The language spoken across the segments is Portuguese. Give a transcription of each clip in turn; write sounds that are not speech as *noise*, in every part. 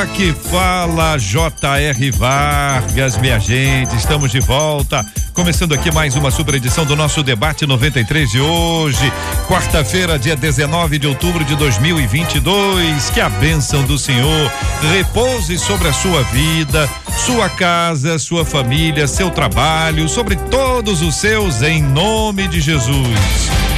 Aqui fala J.R. Vargas, minha gente. Estamos de volta. Começando aqui mais uma super edição do nosso debate 93 de hoje, quarta-feira, dia 19 de outubro de 2022. Que a bênção do Senhor repouse sobre a sua vida, sua casa, sua família, seu trabalho, sobre todos os seus, em nome de Jesus.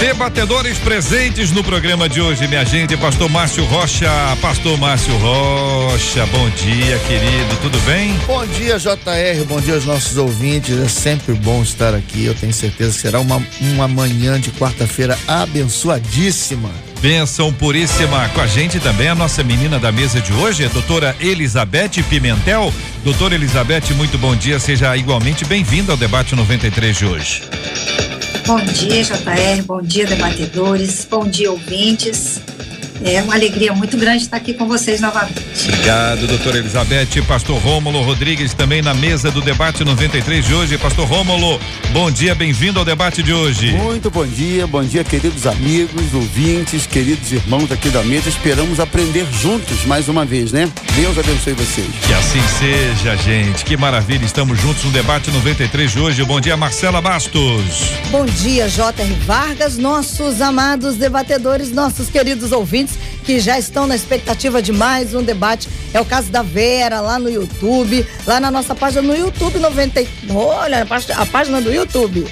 Debatedores presentes no programa de hoje, minha gente, pastor Márcio Rocha. Pastor Márcio Rocha, bom dia, querido, tudo bem? Bom dia, JR, bom dia aos nossos ouvintes. É sempre bom estar aqui. Eu tenho certeza que será uma, uma manhã de quarta-feira abençoadíssima. Benção puríssima. Com a gente também a nossa menina da mesa de hoje, a doutora Elizabeth Pimentel. Doutora Elizabeth, muito bom dia. Seja igualmente bem-vinda ao debate 93 de hoje. Bom dia, JR. Bom dia, debatedores. Bom dia, ouvintes. É uma alegria muito grande estar aqui com vocês novamente. Obrigado, doutora Elizabeth. Pastor Rômulo Rodrigues também na mesa do debate 93 de hoje. Pastor Rômulo, bom dia, bem-vindo ao debate de hoje. Muito bom dia, bom dia, queridos amigos, ouvintes, queridos irmãos aqui da mesa. Esperamos aprender juntos mais uma vez, né? Deus abençoe vocês. Que assim seja, gente. Que maravilha. Estamos juntos no debate 93 de hoje. Bom dia, Marcela Bastos. Bom dia, J.R. Vargas, nossos amados debatedores, nossos queridos ouvintes que já estão na expectativa de mais um debate. É o caso da Vera lá no YouTube, lá na nossa página no YouTube 90. Olha, a página do YouTube.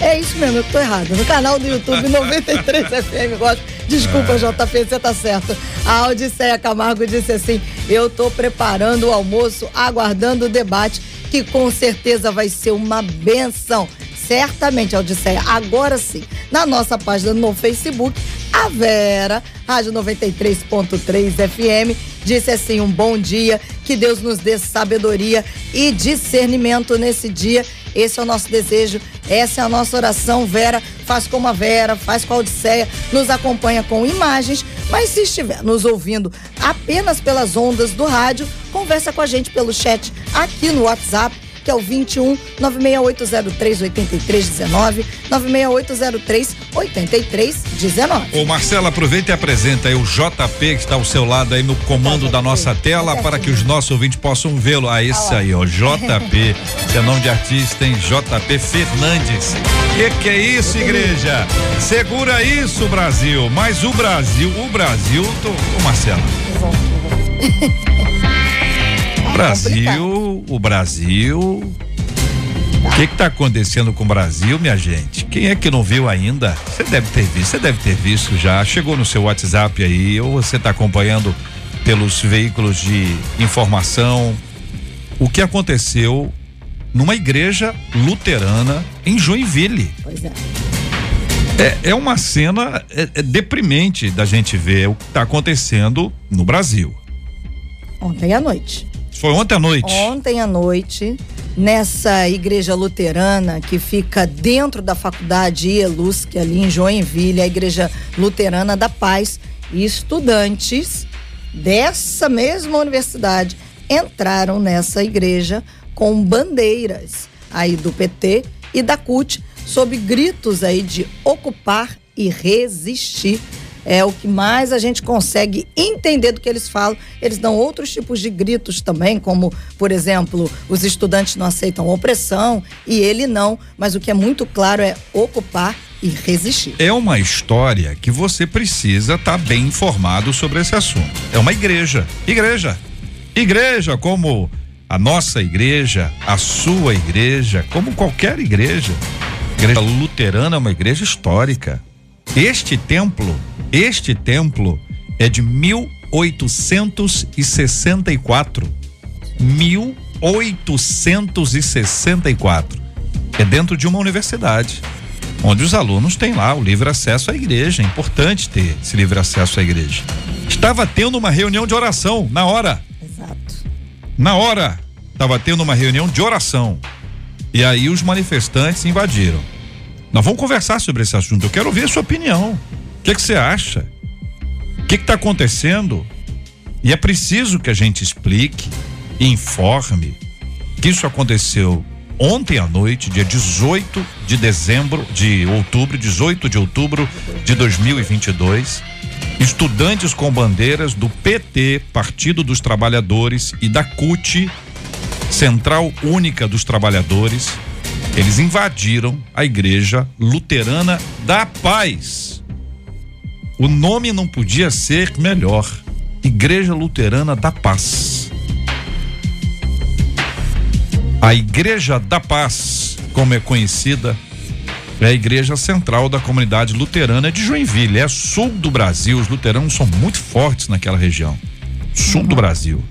É isso mesmo, eu tô errado. No canal do YouTube *laughs* 93 FM, gosto. Desculpa, é. JP, você tá certo. A Odisseia Camargo disse assim: Eu tô preparando o almoço, aguardando o debate, que com certeza vai ser uma benção. Certamente, Odisseia. Agora sim, na nossa página no Facebook, a Vera, Rádio 93.3 FM, disse assim: um bom dia, que Deus nos dê sabedoria e discernimento nesse dia. Esse é o nosso desejo, essa é a nossa oração. Vera, faz como a Vera, faz com a Odisseia, nos acompanha com imagens, mas se estiver nos ouvindo apenas pelas ondas do rádio, conversa com a gente pelo chat aqui no WhatsApp que é o 21 96803 8319, 96803 8319. Ô Marcela, aproveita e apresenta aí o JP que está ao seu lado aí no comando JP. da nossa tela para que os nossos ouvintes possam vê-lo. Ah, esse aí, ó, JP. *laughs* Seu nome de artista, hein? JP Fernandes. Que que é isso, igreja? Segura isso, Brasil. Mas o Brasil, o Brasil, tô, ô Marcela. *laughs* Brasil, o Brasil. O que está acontecendo com o Brasil, minha gente? Quem é que não viu ainda? Você deve ter visto, você deve ter visto já. Chegou no seu WhatsApp aí, ou você está acompanhando pelos veículos de informação o que aconteceu numa igreja luterana em Joinville. Pois é. É, é uma cena é, é deprimente da gente ver o que está acontecendo no Brasil. Ontem à noite. Foi ontem à noite? Ontem à noite, nessa igreja luterana que fica dentro da faculdade IELUSC, ali em Joinville, a igreja luterana da paz, e estudantes dessa mesma universidade entraram nessa igreja com bandeiras aí do PT e da CUT, sob gritos aí de ocupar e resistir é o que mais a gente consegue entender do que eles falam. Eles dão outros tipos de gritos também, como, por exemplo, os estudantes não aceitam opressão e ele não, mas o que é muito claro é ocupar e resistir. É uma história que você precisa estar tá bem informado sobre esse assunto. É uma igreja. Igreja. Igreja como a nossa igreja, a sua igreja, como qualquer igreja. A igreja luterana é uma igreja histórica. Este templo este templo é de 1864. 1864. É dentro de uma universidade. onde os alunos têm lá o livre acesso à igreja. É importante ter esse livre acesso à igreja. Estava tendo uma reunião de oração na hora. Exato. Na hora, estava tendo uma reunião de oração. E aí os manifestantes invadiram. Nós vamos conversar sobre esse assunto. Eu quero ouvir a sua opinião. O que, que você acha? O que está acontecendo? E é preciso que a gente explique e informe que isso aconteceu ontem à noite, dia 18 de dezembro, de outubro, 18 de outubro de 2022. Estudantes com bandeiras do PT, Partido dos Trabalhadores, e da CUT, Central Única dos Trabalhadores, eles invadiram a Igreja Luterana da Paz. O nome não podia ser melhor. Igreja Luterana da Paz. A Igreja da Paz, como é conhecida, é a igreja central da comunidade luterana de Joinville. É sul do Brasil. Os luteranos são muito fortes naquela região. Sul do Brasil.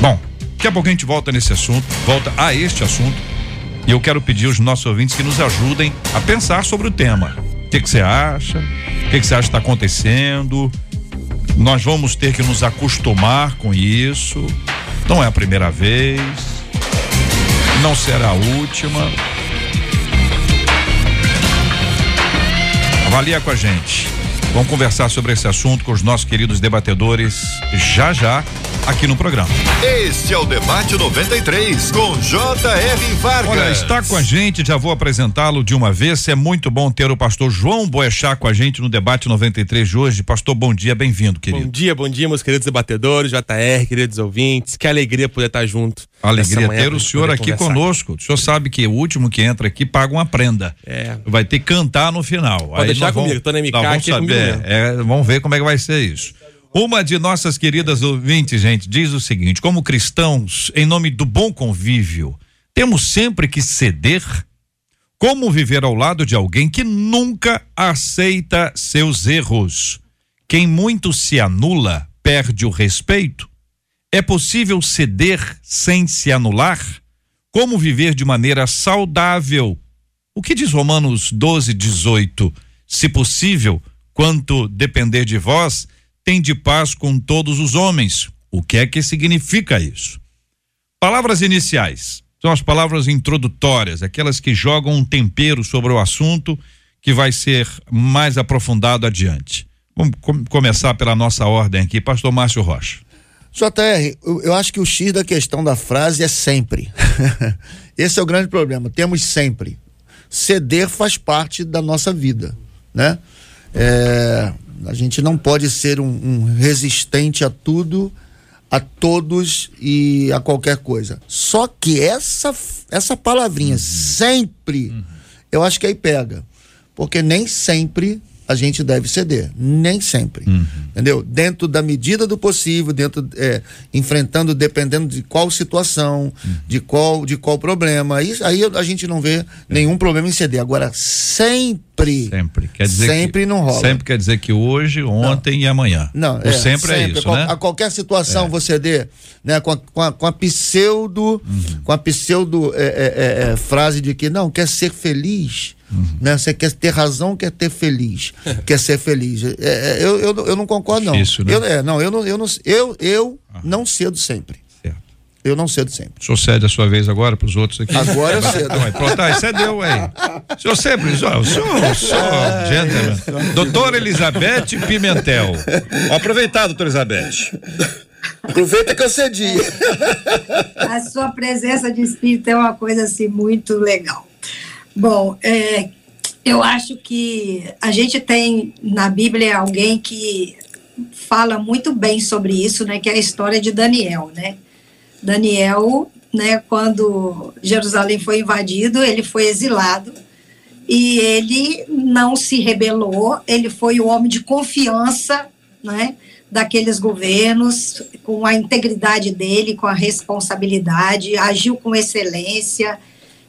Bom, daqui a pouco a gente volta nesse assunto, volta a este assunto. E eu quero pedir aos nossos ouvintes que nos ajudem a pensar sobre o tema. O que você acha? O que você acha que está acontecendo? Nós vamos ter que nos acostumar com isso. Não é a primeira vez. Não será a última. Avalia com a gente. Vamos conversar sobre esse assunto com os nossos queridos debatedores já já aqui no programa. Este é o Debate 93 com J.R. Vargas. Olha, está com a gente, já vou apresentá-lo de uma vez. É muito bom ter o pastor João Boechat com a gente no Debate 93 de hoje. Pastor, bom dia, bem-vindo, querido. Bom dia, bom dia, meus queridos debatedores, JR, queridos ouvintes. Que alegria poder estar junto. Alegria ter o senhor aqui conversar. conosco. O senhor sabe que o último que entra aqui paga uma prenda. É. Vai ter que cantar no final. Pode deixar nós vamos- comigo, tô na MK aqui, comigo saber. É, vamos ver como é que vai ser isso. Uma de nossas queridas ouvintes, gente, diz o seguinte: como cristãos, em nome do bom convívio, temos sempre que ceder? Como viver ao lado de alguém que nunca aceita seus erros? Quem muito se anula perde o respeito? É possível ceder sem se anular? Como viver de maneira saudável? O que diz Romanos 12, 18? Se possível, quanto depender de vós, tende paz com todos os homens. O que é que significa isso? Palavras iniciais são as palavras introdutórias, aquelas que jogam um tempero sobre o assunto que vai ser mais aprofundado adiante. Vamos com- começar pela nossa ordem aqui, Pastor Márcio Rocha. JR, eu, eu acho que o X da questão da frase é sempre. *laughs* Esse é o grande problema. Temos sempre. Ceder faz parte da nossa vida, né? É, a gente não pode ser um, um resistente a tudo, a todos e a qualquer coisa. Só que essa essa palavrinha sempre, eu acho que aí pega, porque nem sempre a gente deve ceder, nem sempre, entendeu? Dentro da medida do possível, dentro é, enfrentando dependendo de qual situação, de qual de qual problema. Aí, aí a gente não vê nenhum problema em ceder. Agora sempre, Sempre. Quer dizer sempre que, não rola. Sempre quer dizer que hoje, ontem e amanhã. Não, o sempre, é isso, Qual- né? A qualquer situação você dê, né, com a, com a, com a pseudo, Uhum. com a pseudo é, é, é, é, frase de que não quer ser feliz, Uhum. né? Você quer ter razão, quer ter feliz, *laughs* quer ser feliz. É, é, eu, eu, eu não concordo não. Difícil, né? Eu, é, não, eu não, eu não, eu, eu não cedo sempre. Eu não cedo sempre. O senhor cede a sua vez agora para os outros aqui? Agora eu cedo. Ué, pronto, aí cedeu aí. O senhor sempre, o senhor, o senhor, o senhor gentleman. Doutora Elizabeth Pimentel. Aproveitar, doutora Elizabeth. Aproveita que eu cedi. A sua presença de espírito é uma coisa assim muito legal. Bom, é, eu acho que a gente tem na Bíblia alguém que fala muito bem sobre isso, né? Que é a história de Daniel, né? Daniel, né? Quando Jerusalém foi invadido, ele foi exilado e ele não se rebelou. Ele foi o homem de confiança, né? Daqueles governos, com a integridade dele, com a responsabilidade, agiu com excelência.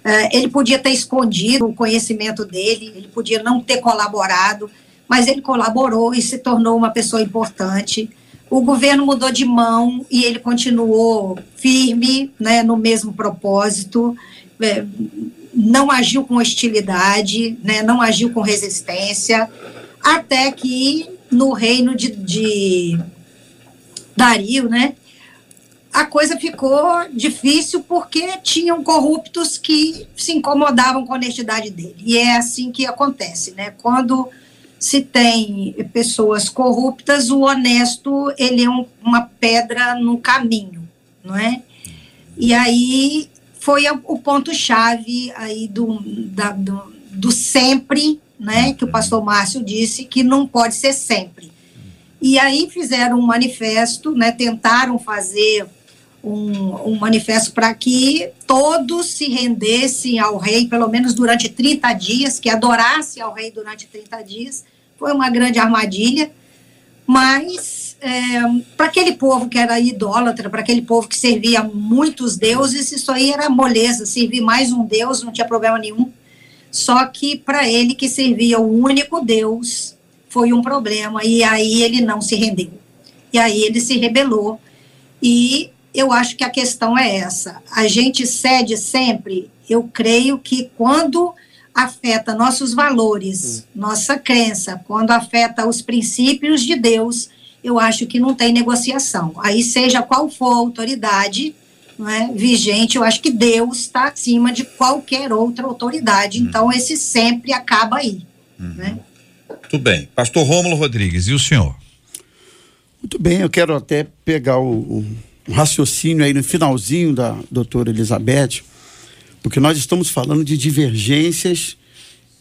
Eh, ele podia ter escondido o conhecimento dele, ele podia não ter colaborado, mas ele colaborou e se tornou uma pessoa importante. O governo mudou de mão e ele continuou firme, né, no mesmo propósito. Eh, não agiu com hostilidade, né, não agiu com resistência, até que no reino de, de Dario, né, a coisa ficou difícil porque tinham corruptos que se incomodavam com a honestidade dele. E é assim que acontece, né? Quando se tem pessoas corruptas, o honesto ele é um, uma pedra no caminho, não é? E aí foi o ponto chave aí do, da, do, do sempre, né? Que o pastor Márcio disse que não pode ser sempre. E aí fizeram um manifesto, né? Tentaram fazer um, um manifesto para que todos se rendessem ao rei, pelo menos durante 30 dias, que adorassem ao rei durante 30 dias. Foi uma grande armadilha, mas é, para aquele povo que era idólatra, para aquele povo que servia muitos deuses, isso aí era moleza, servir mais um deus não tinha problema nenhum. Só que para ele que servia o único Deus foi um problema, e aí ele não se rendeu. E aí ele se rebelou. E eu acho que a questão é essa. A gente cede sempre, eu creio que quando afeta nossos valores, nossa crença, quando afeta os princípios de Deus, eu acho que não tem negociação. Aí, seja qual for a autoridade não é, vigente, eu acho que Deus está acima de qualquer outra autoridade. Uhum. Então, esse sempre acaba aí. Uhum. Né? Muito bem. Pastor Rômulo Rodrigues, e o senhor? Muito bem, eu quero até pegar o, o raciocínio aí no finalzinho da doutora Elizabeth, porque nós estamos falando de divergências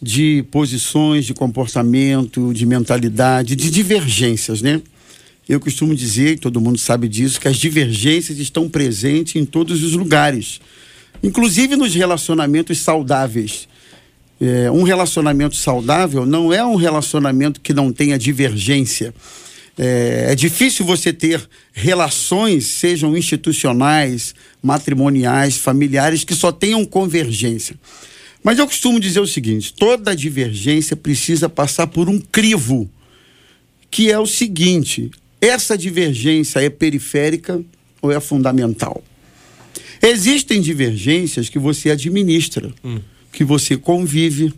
de posições, de comportamento, de mentalidade, de divergências, né? Eu costumo dizer, e todo mundo sabe disso, que as divergências estão presentes em todos os lugares, inclusive nos relacionamentos saudáveis. É, um relacionamento saudável não é um relacionamento que não tenha divergência. É, é, difícil você ter relações, sejam institucionais, matrimoniais, familiares, que só tenham convergência. Mas eu costumo dizer o seguinte: toda divergência precisa passar por um crivo, que é o seguinte: essa divergência é periférica ou é fundamental? Existem divergências que você administra, hum. que você convive,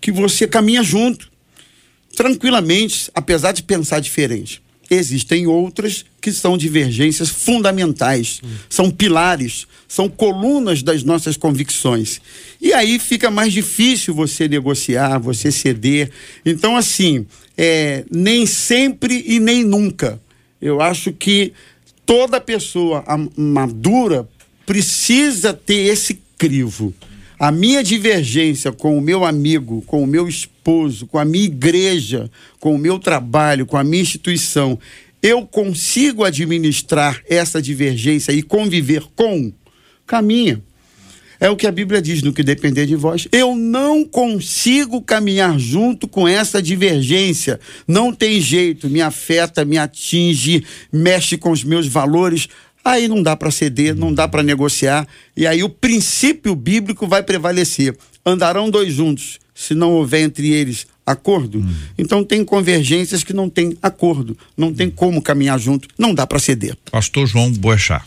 que você caminha junto, tranquilamente, apesar de pensar diferente. Existem outras que são divergências fundamentais, são pilares, são colunas das nossas convicções. E aí fica mais difícil você negociar, você ceder. Então, assim, é, nem sempre e nem nunca. Eu acho que toda pessoa madura precisa ter esse crivo. A minha divergência com o meu amigo, com o meu esposo, com a minha igreja, com o meu trabalho, com a minha instituição, eu consigo administrar essa divergência e conviver com? Caminha. É o que a Bíblia diz no que depender de vós. Eu não consigo caminhar junto com essa divergência. Não tem jeito, me afeta, me atinge, mexe com os meus valores. Aí não dá para ceder, não dá para negociar, e aí o princípio bíblico vai prevalecer. Andarão dois juntos, se não houver entre eles acordo. Hum. Então tem convergências que não tem acordo, não tem como caminhar junto, não dá para ceder. Pastor João Boechat.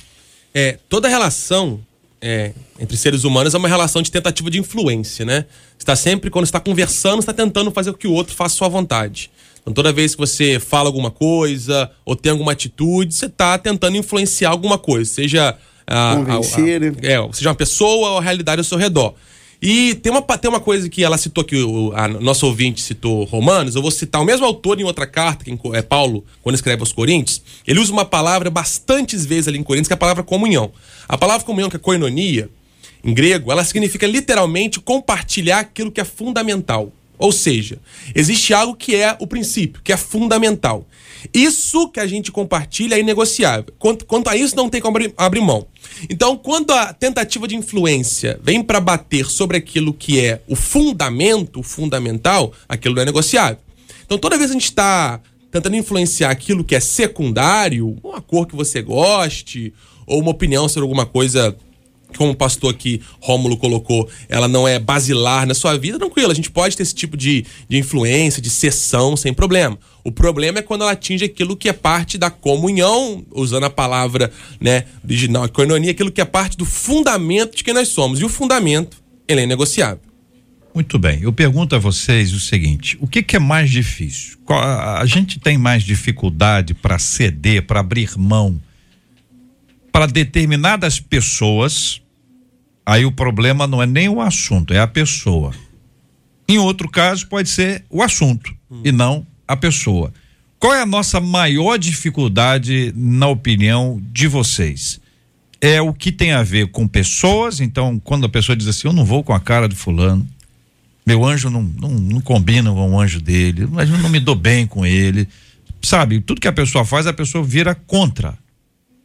É, toda relação é, entre seres humanos é uma relação de tentativa de influência, né? Está sempre, quando está conversando, está tentando fazer com que o outro faça sua vontade. Então, toda vez que você fala alguma coisa ou tem alguma atitude, você está tentando influenciar alguma coisa, seja a, Convencer. A, a, né? é, seja uma pessoa ou a realidade ao seu redor. E tem uma, tem uma coisa que ela citou aqui, o a nosso ouvinte citou Romanos, eu vou citar o mesmo autor em outra carta, que é Paulo, quando escreve aos Coríntios, ele usa uma palavra bastantes vezes ali em Coríntios, que é a palavra comunhão. A palavra comunhão, que é koinonia, em grego, ela significa literalmente compartilhar aquilo que é fundamental. Ou seja, existe algo que é o princípio, que é fundamental. Isso que a gente compartilha é inegociável. Quanto, quanto a isso, não tem como abrir, mão. Então, quando a tentativa de influência vem para bater sobre aquilo que é o fundamento, o fundamental, aquilo não é negociável. Então, toda vez que a gente está tentando influenciar aquilo que é secundário, uma cor que você goste, ou uma opinião sobre alguma coisa como o pastor aqui, Rômulo, colocou, ela não é basilar na sua vida, tranquilo, a gente pode ter esse tipo de, de influência, de sessão, sem problema. O problema é quando ela atinge aquilo que é parte da comunhão, usando a palavra né, original, coinonia, aquilo que é parte do fundamento de quem nós somos. E o fundamento ele é negociável. Muito bem. Eu pergunto a vocês o seguinte: o que, que é mais difícil? A, a gente tem mais dificuldade para ceder, para abrir mão para determinadas pessoas? Aí o problema não é nem o assunto, é a pessoa. Em outro caso, pode ser o assunto e não a pessoa. Qual é a nossa maior dificuldade, na opinião de vocês? É o que tem a ver com pessoas, então, quando a pessoa diz assim, eu não vou com a cara do fulano, meu anjo não, não, não combina com o anjo dele, mas eu não me dou bem com ele. Sabe, tudo que a pessoa faz, a pessoa vira contra.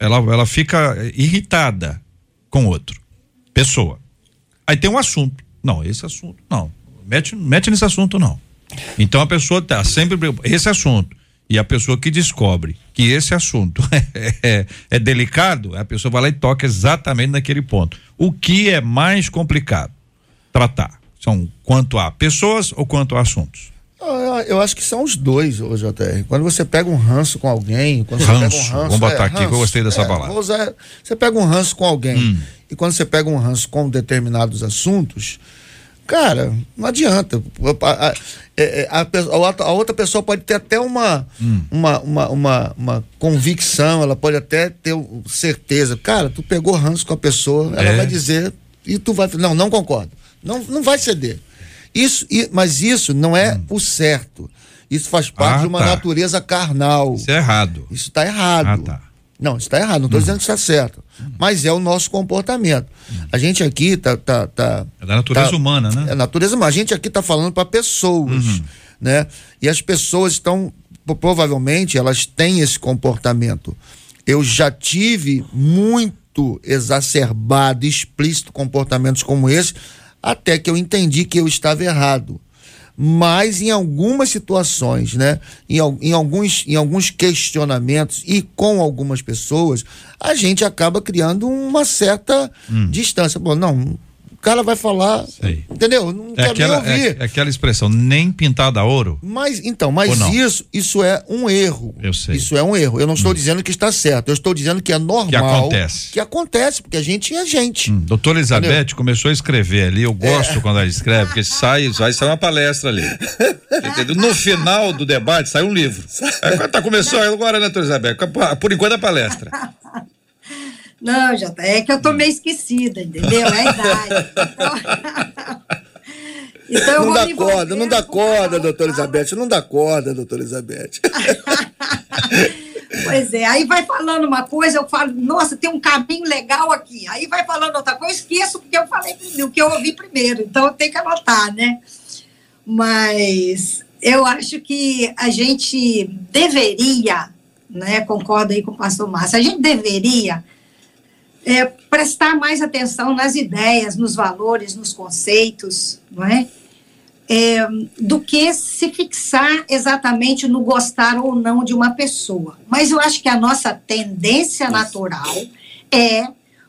Ela, ela fica irritada com outro. Pessoa. Aí tem um assunto. Não, esse assunto, não. Mete, mete nesse assunto, não. Então a pessoa tá sempre. Esse assunto. E a pessoa que descobre que esse assunto *laughs* é, é delicado, a pessoa vai lá e toca exatamente naquele ponto. O que é mais complicado tratar? São quanto a pessoas ou quanto a assuntos? Eu, eu acho que são os dois, ô JR. Quando você pega um ranço com alguém, quando você pega um Ranço, ranço. vamos botar aqui, que eu gostei dessa é, palavra. usar- você pega um ranço com alguém Hum. e quando você pega um ranço com determinados assuntos, cara, não adianta. A, a- é, é, a a outra, pessoa pode ter até uma, Hum. uma, uma, uma, uma convicção, ela pode até ter certeza. Cara, tu pegou ranço com a pessoa, ela É. vai dizer e tu vai. Não, não concordo. Não, não vai ceder. Isso, mas isso não é o certo. Isso faz parte Hum. Ah, de uma tá. natureza carnal. Isso é errado. Isso está errado. Ah, tá. Não, isso está errado. Não estou dizendo que está certo. Mas é o nosso comportamento. A gente aqui tá, tá, tá É da natureza tá- humana, né? É natureza humana. A gente aqui está falando para pessoas, Uhum. né? E as pessoas estão provavelmente elas têm esse comportamento. Eu já tive muito exacerbado, explícito comportamentos como esse, até que eu entendi que eu estava errado. Mas em algumas situações, né? Em, em alguns, em alguns questionamentos e com algumas pessoas, a gente acaba criando uma certa distância. Bom, não, cara vai falar, Hum. Sei. entendeu? Não É quero aquela, nem ouvir. é, é aquela expressão, nem pintada a ouro. Mas então, mas isso, isso é um erro. Eu sei. Hum. Isso é um erro. Eu não estou dizendo que está certo. Eu estou dizendo que é normal. Que acontece. Que acontece, porque a gente é gente. Hum, doutora Elizabeth começou a escrever ali, eu gosto É. quando ela escreve, porque sai, vai sair uma palestra ali. *laughs* Entendeu? No final do debate sai um livro. Aí, quando tá começou agora, né, doutora Elizabeth? Por enquanto a palestra. Não, já tá. É que eu tô meio esquecida, entendeu? É a idade. Então, *laughs* então eu Não dá corda, não dá corda, doutora. Elizabeth. *laughs* Não dá corda, doutora Elizabeth. Pois é, aí vai falando uma coisa, eu falo, nossa, tem um caminho legal aqui. Aí vai falando outra coisa, eu esqueço porque eu falei primeiro, o que eu ouvi primeiro. Então eu tenho que anotar, né? Mas eu acho que a gente deveria, né? Concordo aí com o pastor Márcio, a gente deveria é, prestar mais atenção nas ideias, nos valores, nos conceitos, não é? É, do que se fixar exatamente no gostar ou não de uma pessoa. Mas eu acho que a nossa tendência natural é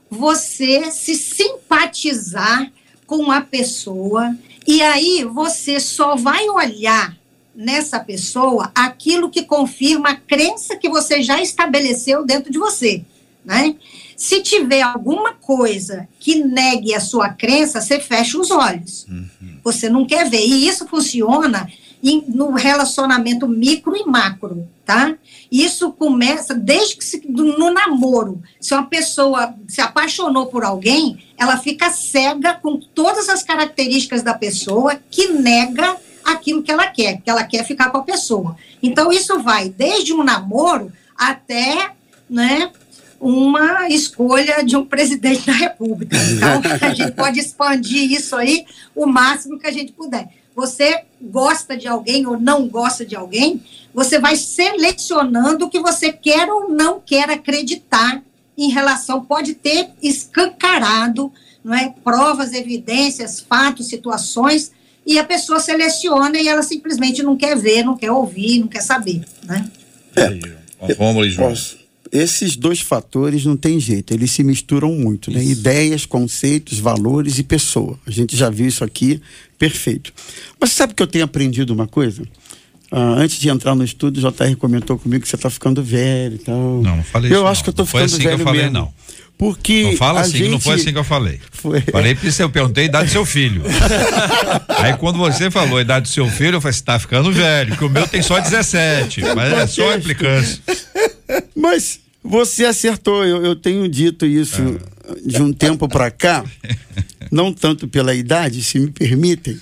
você se simpatizar com a pessoa e aí você só vai olhar nessa pessoa aquilo que confirma a crença que você já estabeleceu dentro de você, né? Se tiver alguma coisa que negue a sua crença, você fecha os olhos. Você não quer ver. E isso funciona em- no relacionamento micro e macro, tá? Isso começa desde que se, do- no namoro. Se uma pessoa se apaixonou por alguém, ela fica cega com todas as características da pessoa que nega aquilo que ela quer, que ela quer ficar com a pessoa. Então isso vai desde um namoro até, né, uma escolha de um presidente da República. Então, a gente *laughs* pode expandir isso aí o máximo que a gente puder. Você gosta de alguém ou não gosta de alguém, você vai selecionando o que você quer ou não quer acreditar em relação, pode ter escancarado, não é? provas, evidências, fatos, situações, e a pessoa seleciona e ela simplesmente não quer ver, não quer ouvir, não quer saber. Né? Vamos, João. Posso. Esses dois fatores não tem jeito, eles se misturam muito, né? Ideias, conceitos, valores e pessoa. A gente já viu isso aqui, perfeito. Mas sabe que eu tenho aprendido uma coisa? ah, antes de entrar no estúdio, o JR comentou comigo que você está ficando velho e tal. Não, não falei eu isso. acho não. que eu tô Não foi ficando assim que eu velho falei, mesmo. não. Porque Não fala assim, gente... não foi assim que eu falei. Foi. Falei porque eu perguntei a idade do seu filho. *laughs* Aí quando você falou a idade do seu filho, eu falei, você tá ficando velho, que o meu tem só 17. Mas é só implicância. *laughs* Mas você acertou, eu, eu tenho dito isso de um tempo para cá, não tanto pela idade, se me permitem,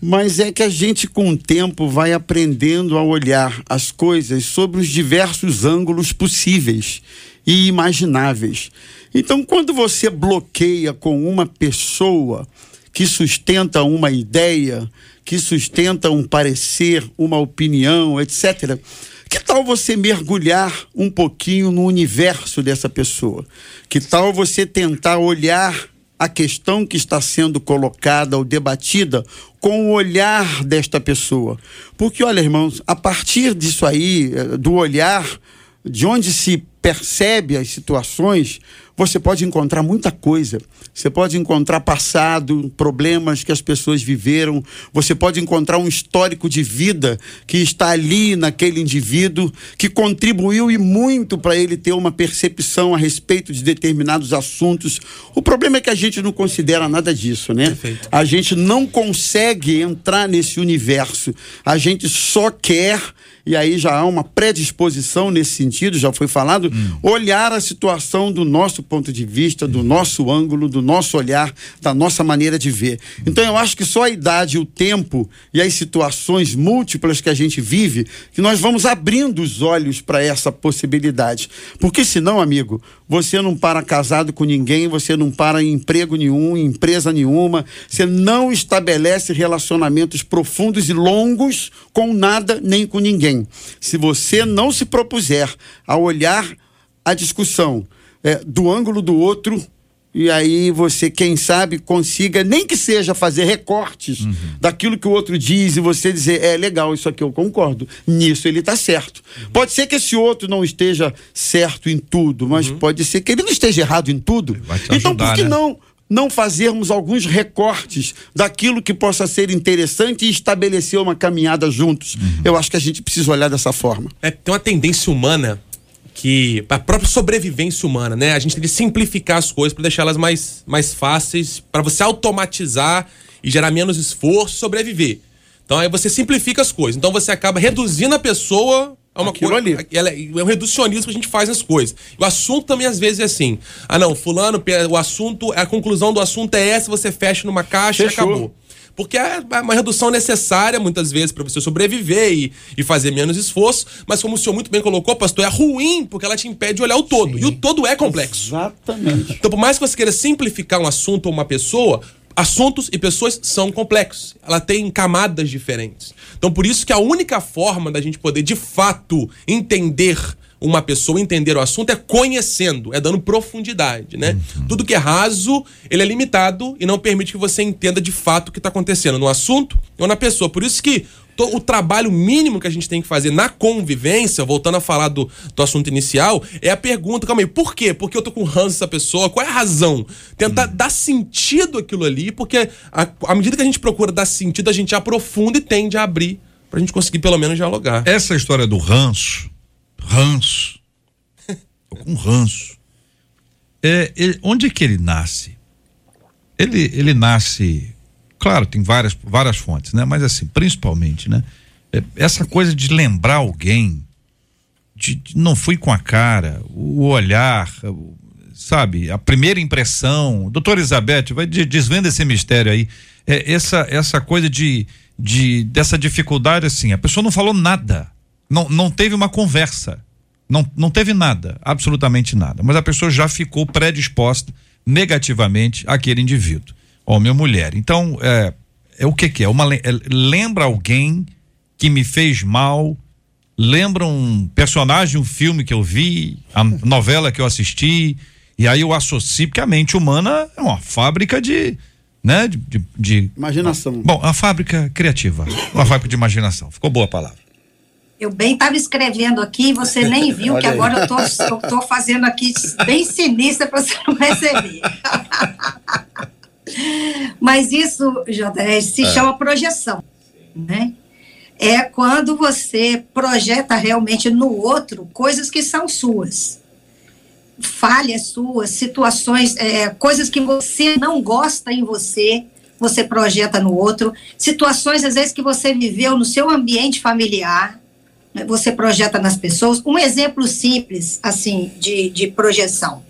mas é que a gente com o tempo vai aprendendo a olhar as coisas sobre os diversos ângulos possíveis e imagináveis. Então, quando você bloqueia com uma pessoa que sustenta uma ideia, que sustenta um parecer, uma opinião, etc. Que tal você mergulhar um pouquinho no universo dessa pessoa? Que tal você tentar olhar a questão que está sendo colocada ou debatida com o olhar desta pessoa? Porque, olha, irmãos, a partir disso aí, eh, do olhar, de onde se percebe as situações, você pode encontrar muita coisa. Você pode encontrar passado, problemas que as pessoas viveram. Você pode encontrar um histórico de vida que está ali naquele indivíduo, que contribuiu e muito para ele ter uma percepção a respeito de determinados assuntos. O problema é que a gente não considera nada disso, né? Perfeito. A gente não consegue entrar nesse universo. A gente só quer e aí já há uma predisposição nesse sentido, já foi falado, olhar a situação do nosso ponto de vista, do nosso ângulo, do nosso olhar, da nossa maneira de ver. Então eu acho que só a idade, o tempo e as situações múltiplas que a gente vive, que nós vamos abrindo os olhos para essa possibilidade. Porque senão, amigo, você não para casado com ninguém, você não para em emprego nenhum, em empresa nenhuma, você não estabelece relacionamentos profundos e longos com nada nem com ninguém. Se você não se propuser a olhar a discussão é, do ângulo do outro, e aí você, quem sabe, consiga, nem que seja fazer recortes daquilo que o outro diz e você dizer, é legal, isso aqui eu concordo. Nisso ele está certo. Pode ser que esse outro não esteja certo em tudo, mas pode ser que ele não esteja errado em tudo. Então, ajudar, por que né? não não fazermos alguns recortes daquilo que possa ser interessante e estabelecer uma caminhada juntos? Eu acho que a gente precisa olhar dessa forma. É, tem uma tendência humana que a própria sobrevivência humana, né? A gente tem que simplificar as coisas para deixá-las mais, mais fáceis para você automatizar e gerar menos esforço, sobreviver. Então aí você simplifica as coisas. Então você acaba reduzindo a pessoa a uma Aquilo coisa. ali. Ela é é um reducionismo que a gente faz nas coisas. O assunto também às vezes é assim. Ah, não, fulano, o assunto, a conclusão do assunto é essa, você fecha numa caixa Fechou. e acabou. Porque é uma redução necessária, muitas vezes, para você sobreviver e, e fazer menos esforço. Mas, como o senhor muito bem colocou, pastor, é ruim porque ela te impede de olhar o todo. E o todo é complexo. Exatamente. Então, por mais que você queira simplificar um assunto ou uma pessoa, assuntos e pessoas são complexos. Ela tem camadas diferentes. Então, por isso que a única forma da gente poder, de fato, entender uma pessoa, entender o assunto, é conhecendo, é dando profundidade, né? Tudo que é raso, ele é limitado e não permite que você entenda de fato o que está acontecendo no assunto ou na pessoa. Por isso que o trabalho mínimo que a gente tem que fazer na convivência, voltando a falar do, do assunto inicial, é a pergunta, calma aí, por quê? Porque eu tô com ranço dessa pessoa? Qual é a razão? Tentar dar sentido àquilo ali, porque à medida que a gente procura dar sentido, a gente aprofunda e tende a abrir pra gente conseguir pelo menos dialogar. Essa história do ranço, ranço, *laughs* tô com ranço. É, ele- onde é que ele nasce? Ele, ele nasce, claro, tem várias, várias fontes, né? Mas assim, principalmente, né? É, essa coisa de lembrar alguém, de, de não fui com a cara, o olhar, sabe, a primeira impressão. Doutora Elizabeth, vai de- desvenda esse mistério aí. É, essa, essa coisa de, de dessa dificuldade assim, a pessoa não falou nada, não, não teve uma conversa, não, não teve nada, absolutamente nada, mas a pessoa já ficou predisposta negativamente àquele indivíduo, homem ou mulher. Então, é, é o que que é? Uma, é, lembra alguém que me fez mal, lembra um personagem, um filme que eu vi, a novela que eu assisti, e aí eu associo, porque a mente humana é uma fábrica de, né, de, de, de- Imaginação. bom, a fábrica criativa, uma fábrica de imaginação, ficou boa a palavra. Eu bem estava escrevendo aqui, você nem viu, que agora eu tô, eu tô fazendo aqui bem sinistra para você não receber. *laughs* Mas isso, JR, se chama projeção, né? é quando você projeta realmente no outro coisas que são suas. Falhas suas, situações, é, coisas que você não gosta em você, você projeta no outro. Situações, às vezes, que você viveu no seu ambiente familiar, né, você projeta nas pessoas. Um exemplo simples, assim, de, de projeção.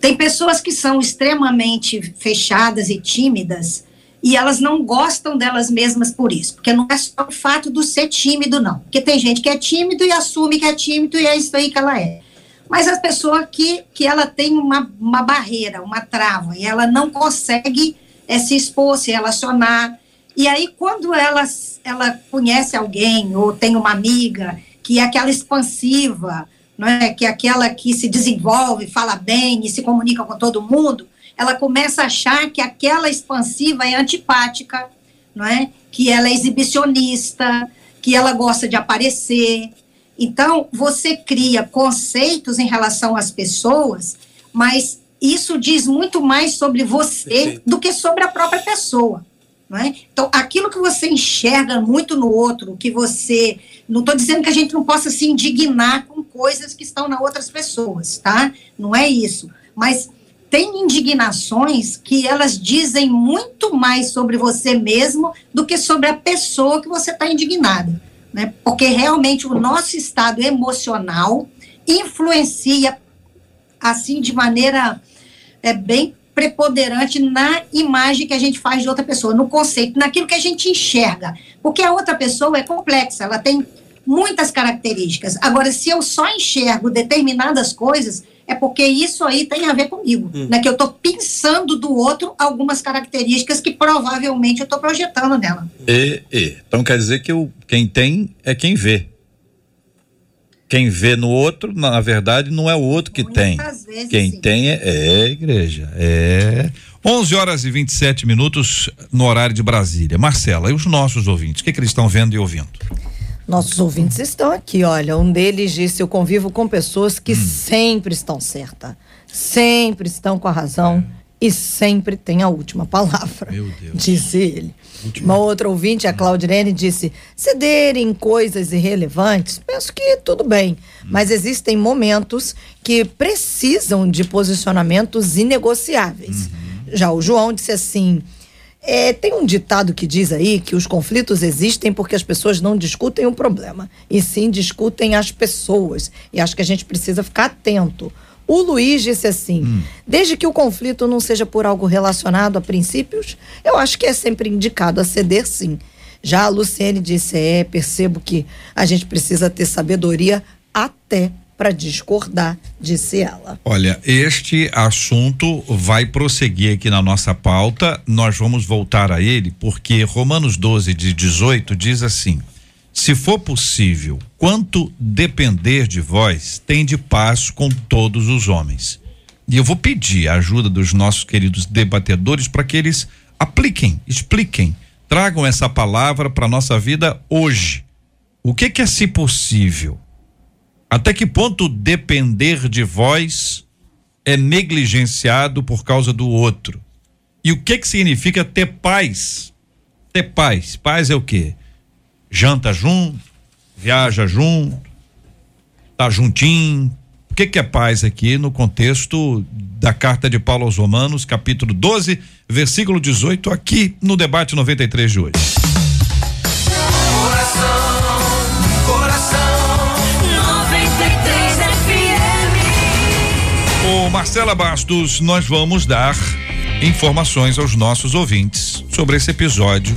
Tem pessoas que são extremamente fechadas e tímidas, e elas não gostam delas mesmas por isso, porque não é só o fato do ser tímido, não. Porque tem gente que é tímido e assume que é tímido e é isso aí que ela é. Mas as pessoas que, que ela tem uma, uma barreira, uma trava, e ela não consegue é, se expor, se relacionar. E aí, quando ela, ela conhece alguém ou tem uma amiga que é aquela expansiva, não é? que é aquela que se desenvolve, fala bem e se comunica com todo mundo, ela começa a achar que aquela expansiva é antipática, não é? Que ela é exibicionista, que ela gosta de aparecer. Então, você cria conceitos em relação às pessoas, mas isso diz muito mais sobre você do que sobre a própria pessoa. É? Então, aquilo que você enxerga muito no outro, que você. Não estou dizendo que a gente não possa se indignar com coisas que estão na outras pessoas, tá? Não é isso. Mas tem indignações que elas dizem muito mais sobre você mesmo do que sobre a pessoa que você está indignada. Né? Porque realmente o nosso estado emocional influencia, assim, de maneira é, bem preponderante na imagem que a gente faz de outra pessoa, no conceito, naquilo que a gente enxerga. Porque a outra pessoa é complexa, ela tem muitas características. Agora, se eu só enxergo determinadas coisas, é porque isso aí tem a ver comigo, hum. né? Que eu estou pensando do outro algumas características que provavelmente eu estou projetando nela. E, e, então quer dizer que o, quem tem é quem vê. Quem vê no outro, na verdade, não é o outro que Muitas tem. Vezes, quem sim. tem é, é igreja. É. 11 horas e 27 minutos no horário de Brasília. Marcela, e os nossos ouvintes? O que, que eles estão vendo e ouvindo? Nossos ouvintes estão aqui, olha. Um deles disse: Eu convivo com pessoas que hum. sempre estão certas, sempre estão com a razão é. E sempre têm a última palavra. Meu Deus. Disse ele. Última. Uma outra ouvinte, a Claudirene, disse: cederem coisas irrelevantes, penso que tudo bem. Hum. Mas existem momentos que precisam de posicionamentos inegociáveis. Uhum. Já o João disse assim é, tem um ditado que diz aí que os conflitos existem porque as pessoas não discutem o problema, e sim discutem as pessoas. E acho que a gente precisa ficar atento. O Luiz disse assim: hum. desde que o conflito não seja por algo relacionado a princípios, eu acho que é sempre indicado a ceder sim. Já a Luciene disse: é, percebo que a gente precisa ter sabedoria até para discordar, disse ela. Olha, este assunto vai prosseguir aqui na nossa pauta. Nós vamos voltar a ele porque Romanos 12 de 18 diz assim: Se for possível, quanto depender de vós, tem de paz com todos os homens. E eu vou pedir a ajuda dos nossos queridos debatedores para que eles apliquem, expliquem, tragam essa palavra para nossa vida hoje. O que, que é se possível? Até que ponto depender de vós é negligenciado por causa do outro? E o que que significa ter paz? Ter paz. Paz é o quê? Janta junto, viaja junto, tá juntinho. O que que é paz aqui no contexto da carta de Paulo aos Romanos, capítulo 12, versículo 18, aqui no debate 93 de hoje. Marcela Bastos, nós vamos dar informações aos nossos ouvintes sobre esse episódio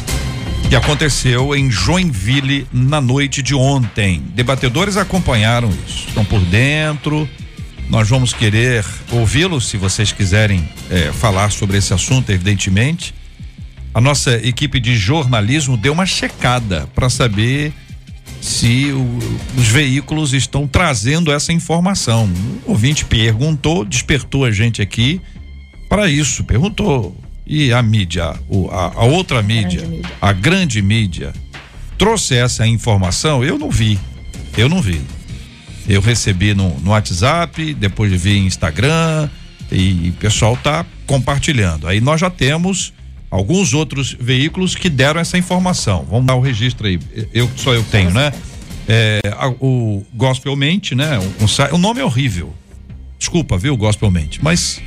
que aconteceu em Joinville na noite de ontem. Debatedores acompanharam isso, estão por dentro. Nós vamos querer ouvi-los se vocês quiserem é, falar sobre esse assunto, evidentemente. A nossa equipe de jornalismo deu uma checada para saber se o, os veículos estão trazendo essa informação. O ouvinte perguntou, despertou a gente aqui para isso, perguntou. E a mídia, o, a, a, outra mídia, grande mídia, a grande mídia, trouxe essa informação? Eu não vi. Eu não vi. Eu recebi no, no WhatsApp, depois vi em Instagram, e o pessoal tá compartilhando. Aí nós já temos alguns outros veículos que deram essa informação. Vamos dar o registro aí. Eu só eu tenho, né? É, a, o Gospelmente, né? O, o, o nome é horrível. Desculpa, viu, Gospelmente, mas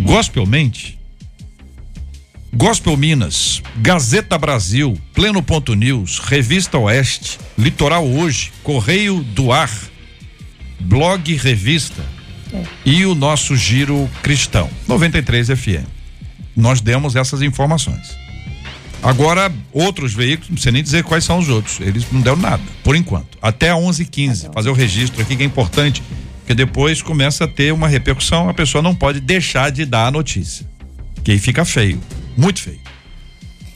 Gospelmente Gospel Minas, Gazeta Brasil, Pleno Ponto News, Revista Oeste, Litoral Hoje, Correio do Ar, Blog Revista é. e o nosso Giro Cristão, 93 FM. Nós demos essas informações. Agora, outros veículos, não sei nem dizer quais são os outros, eles não deram nada, por enquanto. Até 11h15, fazer o registro aqui que é importante, porque depois começa a ter uma repercussão, a pessoa não pode deixar de dar a notícia, que aí fica feio. Muito feio.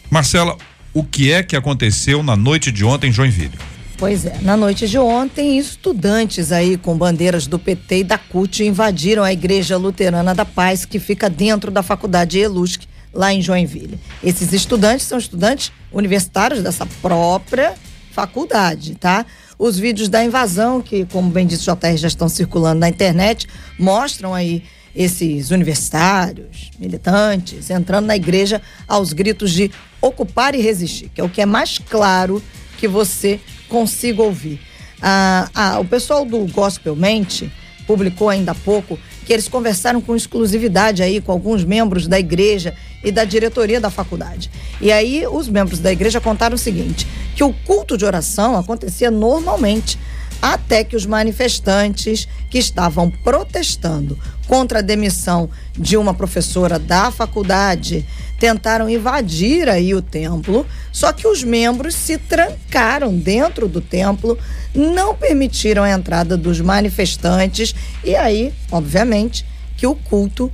Marcela, o que é que aconteceu na noite de ontem em Joinville? Pois é, na noite de ontem, estudantes aí com bandeiras do PT e da CUT invadiram a Igreja Luterana da Paz, que fica dentro da Faculdade Elusc, lá em Joinville. Esses estudantes são estudantes universitários dessa própria faculdade, tá? Os vídeos da invasão, que, como bem disse o JR, já estão circulando na internet, mostram aí esses universitários, militantes, entrando na igreja aos gritos de ocupar e resistir, que é o que é mais claro que você consiga ouvir. Ah, ah, o pessoal do Gospel Mente publicou ainda há pouco que eles conversaram com exclusividade aí com alguns membros da igreja e da diretoria da faculdade. E aí os membros da igreja contaram o seguinte, que o culto de oração acontecia normalmente até que os manifestantes que estavam protestando contra a demissão de uma professora da faculdade tentaram invadir aí o templo, só que os membros se trancaram dentro do templo, não permitiram a entrada dos manifestantes e aí, obviamente, que o culto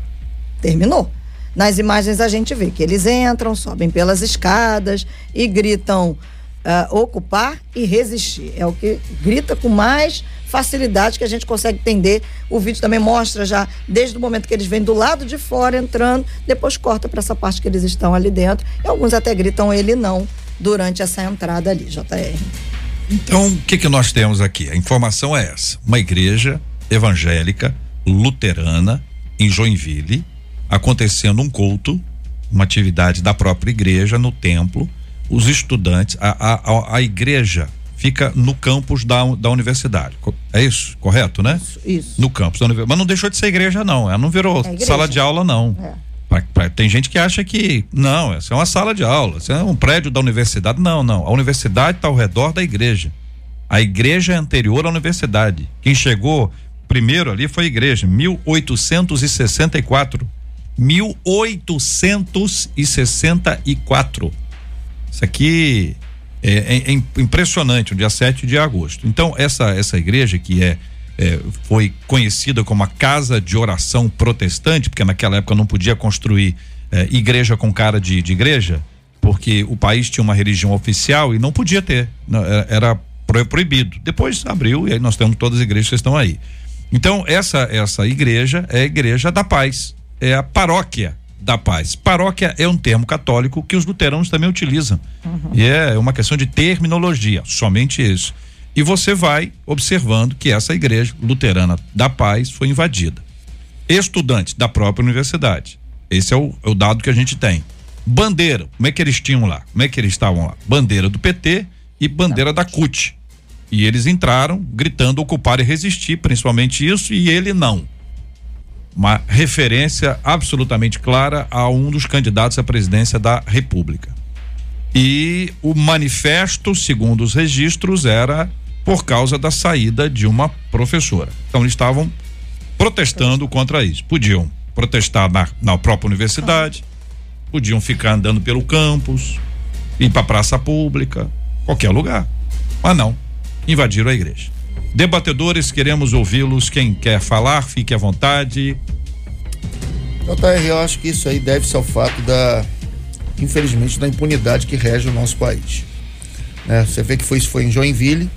terminou. Nas imagens a gente vê que eles entram, sobem pelas escadas e gritam uh, ocupar e resistir. É o que grita com mais facilidade que a gente consegue entender. O vídeo também mostra já desde o momento que eles vêm do lado de fora entrando, depois corta para essa parte que eles estão ali dentro. E alguns até gritam ele não durante essa entrada ali, JR. Então, o que que nós temos aqui? A informação é essa: uma igreja evangélica luterana em Joinville, acontecendo um culto, uma atividade da própria igreja no templo, os estudantes, a, a, a igreja fica no campus da, da universidade. É isso? Correto, né? Isso. isso. No campus da universidade. Mas não deixou de ser igreja, não. Ela não virou é sala de aula, não. É. Pra, pra, tem gente que acha que não, essa é uma sala de aula, isso é um prédio da universidade. Não, não. A universidade está ao redor da igreja. A igreja é anterior à universidade. Quem chegou primeiro ali foi a igreja, 1864. 1864. Isso aqui é, é, é, impressionante, no dia 7 de agosto. Então, essa, essa igreja que é, é, foi conhecida como a Casa de Oração Protestante, porque naquela época não podia construir é, igreja com cara de, de, igreja, porque o país tinha uma religião oficial e não podia ter, era, era proibido. Depois abriu e aí nós temos todas as igrejas que estão aí. Então, essa, essa igreja é a Igreja da Paz, é a paróquia da paz. Paróquia é um termo católico que os luteranos também utilizam. Uhum. E é uma questão de terminologia, somente isso. E você vai observando que essa igreja luterana da paz foi invadida. Estudantes da própria universidade. Esse é o, é o dado que a gente tem. Bandeira, como é que eles tinham lá? Como é que eles estavam lá? Bandeira do PT e bandeira da CUT. E eles entraram gritando ocupar e resistir, principalmente isso, e ele não uma referência absolutamente clara a um dos candidatos à presidência da República. E o manifesto, segundo os registros, era por causa da saída de uma professora. Então eles estavam protestando contra isso. Podiam protestar na, na própria universidade, podiam ficar andando pelo campus, ir para a praça pública, qualquer lugar. Mas não, invadiram a igreja. Debatedores, queremos ouvi-los. Quem quer falar, fique à vontade. JR, eu acho que isso aí deve-se ao fato da, infelizmente, da impunidade que rege o nosso país. Né? Você vê que foi, isso foi em Joinville.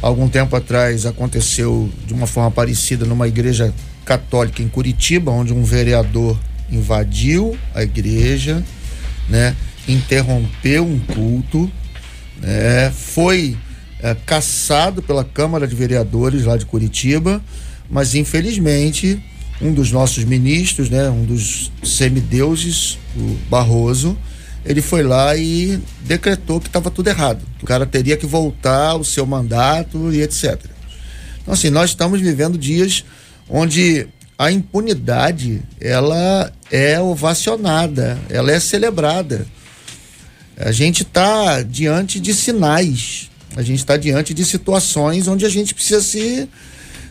Algum tempo atrás aconteceu de uma forma parecida numa igreja católica em Curitiba, onde um vereador invadiu a igreja, né? interrompeu um culto, né? foi é, caçado pela Câmara de Vereadores lá de Curitiba, mas infelizmente um dos nossos ministros, né, um dos semideuses, o Barroso, ele foi lá e decretou que estava tudo errado. Que o cara teria que voltar ao seu mandato e etc. Então, assim, nós estamos vivendo dias onde a impunidade ela é ovacionada, ela é celebrada. A gente está diante de sinais, a gente está diante de situações onde a gente precisa se,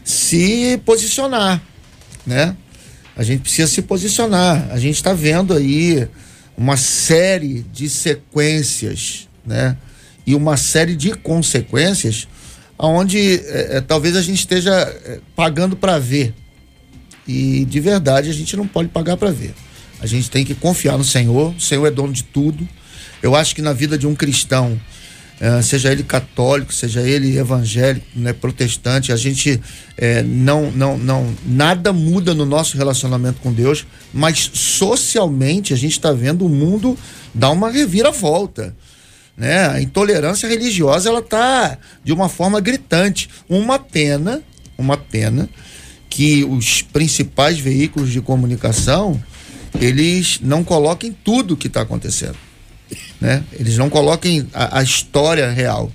se posicionar, né? A gente precisa se posicionar. A gente está vendo aí uma série de sequências, né? E uma série de consequências onde é, é, talvez a gente esteja é, pagando para ver. E de verdade a gente não pode pagar para ver. A gente tem que confiar no Senhor. O Senhor é dono de tudo. Eu acho que na vida de um cristão, é, seja ele católico, seja ele evangélico, né, protestante, a gente é, não, não, não, nada muda no nosso relacionamento com Deus, mas socialmente a gente está vendo o mundo dar uma reviravolta né? A intolerância religiosa ela tá de uma forma gritante. Uma pena, uma pena que os principais veículos de comunicação eles não coloquem tudo o que está acontecendo, né? Eles não coloquem a, a, história real.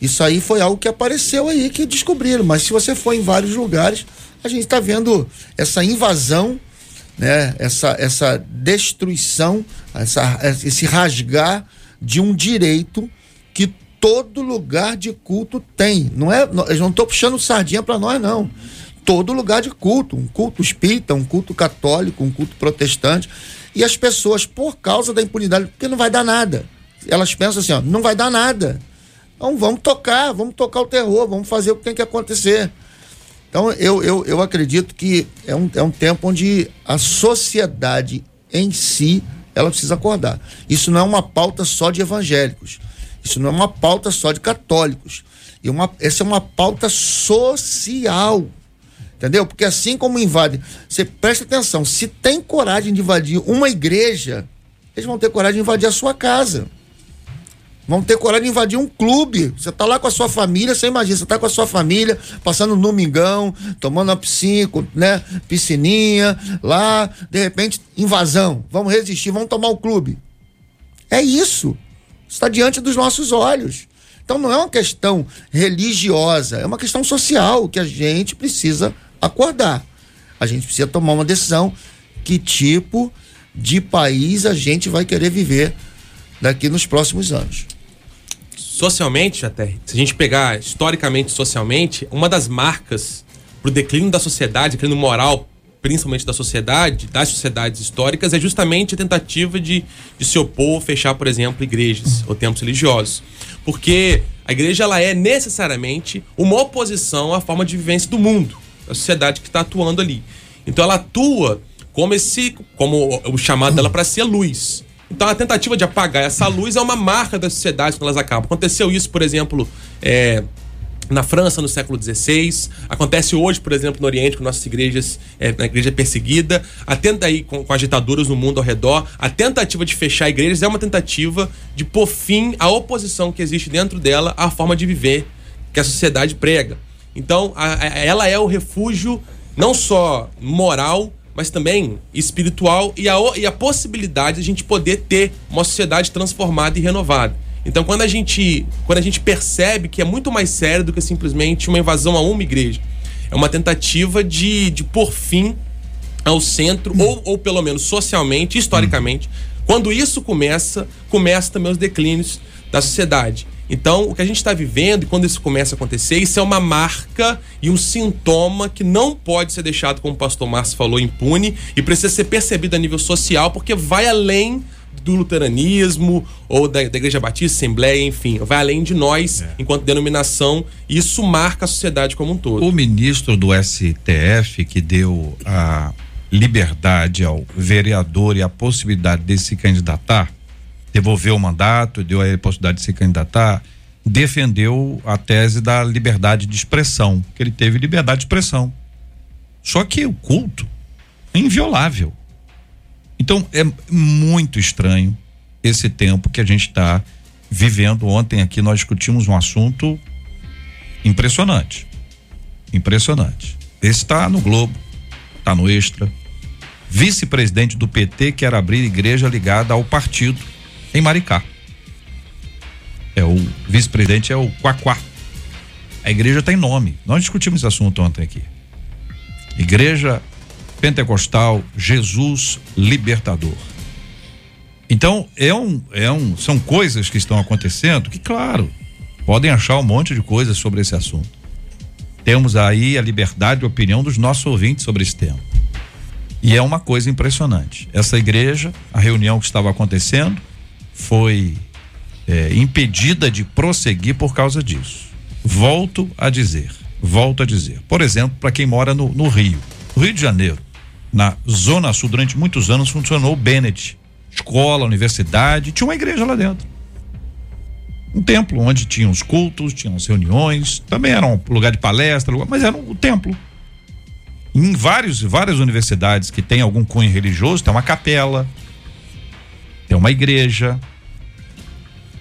Isso aí foi algo que apareceu aí que descobriram. Mas se você for em vários lugares, a gente está vendo essa invasão, né? Essa essa destruição, essa, esse rasgar de um direito que todo lugar de culto tem. Não é, eu não estou puxando sardinha para nós não. Todo lugar de culto, um culto espírita, um culto católico, um culto protestante, e as pessoas por causa da impunidade, porque não vai dar nada. Elas pensam assim, ó, não vai dar nada. Então vamos tocar, vamos tocar o terror, vamos fazer o que tem que acontecer. Então eu, eu, eu acredito que é um, é um tempo onde a sociedade em si ela precisa acordar. Isso não é uma pauta só de evangélicos. Isso não é uma pauta só de católicos. E uma, essa é uma pauta social. Entendeu? Porque assim como invade, você presta atenção, se tem coragem de invadir uma igreja, eles vão ter coragem de invadir a sua casa vão ter coragem de invadir um clube. Você tá lá com a sua família, você imagina, você tá com a sua família, passando um domingão, tomando uma piscina, né? Piscininha, lá, de repente, invasão. Vamos resistir, vamos tomar o clube. É isso. Está diante dos nossos olhos. Então não é uma questão religiosa, é uma questão social que a gente precisa acordar. A gente precisa tomar uma decisão que tipo de país a gente vai querer viver daqui nos próximos anos socialmente, até, se a gente pegar historicamente, socialmente, uma das marcas pro declínio da sociedade, declínio moral, principalmente da sociedade, das sociedades históricas, é justamente a tentativa de, de se opor, fechar, por exemplo, igrejas ou templos religiosos. Porque a igreja ela é necessariamente uma oposição à forma de vivência do mundo, da sociedade que está atuando ali. Então ela atua como esse, como o chamado dela para ser luz. Então a tentativa de apagar essa luz é uma marca das sociedades quando elas acabam. Aconteceu isso, por exemplo, é, na França no século XVI, acontece hoje, por exemplo, no Oriente, com nossas igrejas, é, na igreja perseguida, atenta aí com, com no mundo ao redor, a tentativa de fechar igrejas é uma tentativa de pôr fim à oposição que existe dentro dela à forma de viver que a sociedade prega. Então, a, a, ela é o refúgio não só moral, mas também espiritual e a, e a possibilidade de a gente poder ter uma sociedade transformada e renovada. Então, quando a gente, quando a gente percebe que é muito mais sério do que simplesmente uma invasão a uma igreja, é uma tentativa de, de pôr fim ao centro, ou, ou pelo menos socialmente, historicamente. Quando isso começa, começa também os declínios da sociedade. Então, o que a gente está vivendo, e quando isso começa a acontecer, isso é uma marca e um sintoma que não pode ser deixado, como o pastor Márcio falou, impune e precisa ser percebido a nível social, porque vai além do luteranismo ou da, da Igreja Batista, Assembleia, enfim, vai além de nós é. enquanto denominação, e isso marca a sociedade como um todo. O ministro do STF que deu a liberdade ao vereador e a possibilidade de se candidatar, devolveu o mandato, deu a possibilidade de se candidatar, defendeu a tese da liberdade de expressão, que ele teve liberdade de expressão. Só que o culto é inviolável. Então é muito estranho esse tempo que a gente está vivendo. Ontem aqui nós discutimos um assunto impressionante. Impressionante. Esse está no Globo, está no Extra. Vice-presidente do PT quer abrir igreja ligada ao partido em Maricá. É o vice-presidente é o Quaquá. A igreja tem nome. Nós discutimos esse assunto ontem aqui. Igreja Pentecostal Jesus Libertador. Então, é um, é um, são coisas que estão acontecendo que, claro, podem achar um monte de coisas sobre esse assunto. Temos aí a liberdade de opinião dos nossos ouvintes sobre esse tema. E é uma coisa impressionante. Essa igreja, a reunião que estava acontecendo, foi é, impedida de prosseguir por causa disso. Volto a dizer, volto a dizer. Por exemplo, para quem mora no, no Rio, no Rio de Janeiro, na Zona Sul, durante muitos anos funcionou o Bennett, escola, universidade, tinha uma igreja lá dentro. Um templo onde tinham os cultos, tinham as reuniões, também era um lugar de palestra, mas era um, um templo. Em vários, várias universidades que tem algum cunho religioso, tem uma capela, tem uma igreja.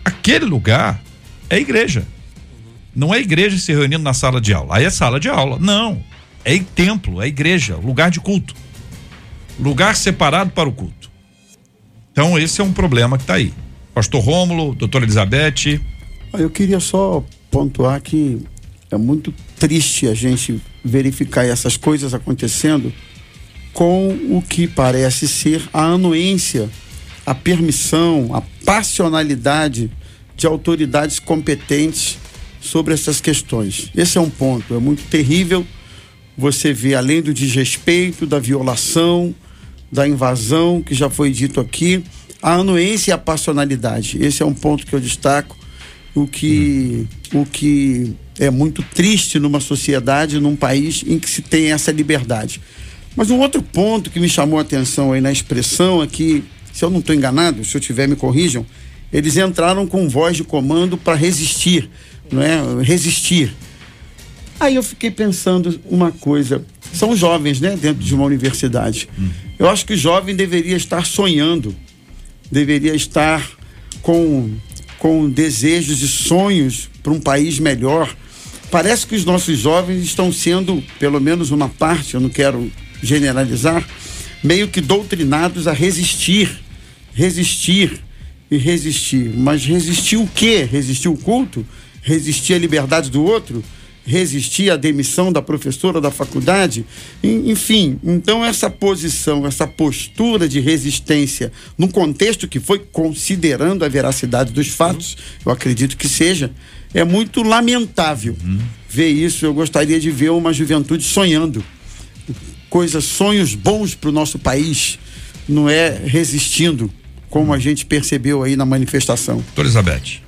Aquele lugar é igreja. Não é igreja se reunindo na sala de aula. Aí é sala de aula. Não. É templo, é igreja, lugar de culto. Lugar separado para o culto. Então, esse é um problema que está aí. Pastor Rômulo, doutora Elizabeth. Eu queria só pontuar que é muito triste a gente verificar essas coisas acontecendo com o que parece ser a anuência, a permissão, a passionalidade de autoridades competentes sobre essas questões. Esse é um ponto, é muito terrível você ver além do desrespeito, da violação, da invasão que já foi dito aqui, a anuência e a passionalidade. Esse é um ponto que eu destaco, o que o que é muito triste numa sociedade, num país em que se tem essa liberdade. Mas um outro ponto que me chamou a atenção aí na expressão é se eu não estou enganado, se eu tiver me corrijam, eles entraram com voz de comando para resistir, não é? Resistir. Aí eu fiquei pensando uma coisa, são jovens, né, dentro de uma universidade. Eu acho que o jovem deveria estar sonhando, deveria estar com com desejos e sonhos para um país melhor, Parece que os nossos jovens estão sendo, pelo menos uma parte, eu não quero generalizar, meio que doutrinados a resistir, resistir e resistir. Mas resistir o quê? Resistir o culto? Resistir a liberdade do outro? Resistir à demissão da professora da faculdade? Enfim, então essa posição, essa postura de resistência, no contexto que foi considerando a veracidade dos fatos, eu acredito que seja, é muito lamentável uhum. ver isso. Eu gostaria de ver uma juventude sonhando. Coisas, sonhos bons para o nosso país, não é resistindo, como a gente percebeu aí na manifestação. Doutora Elizabeth.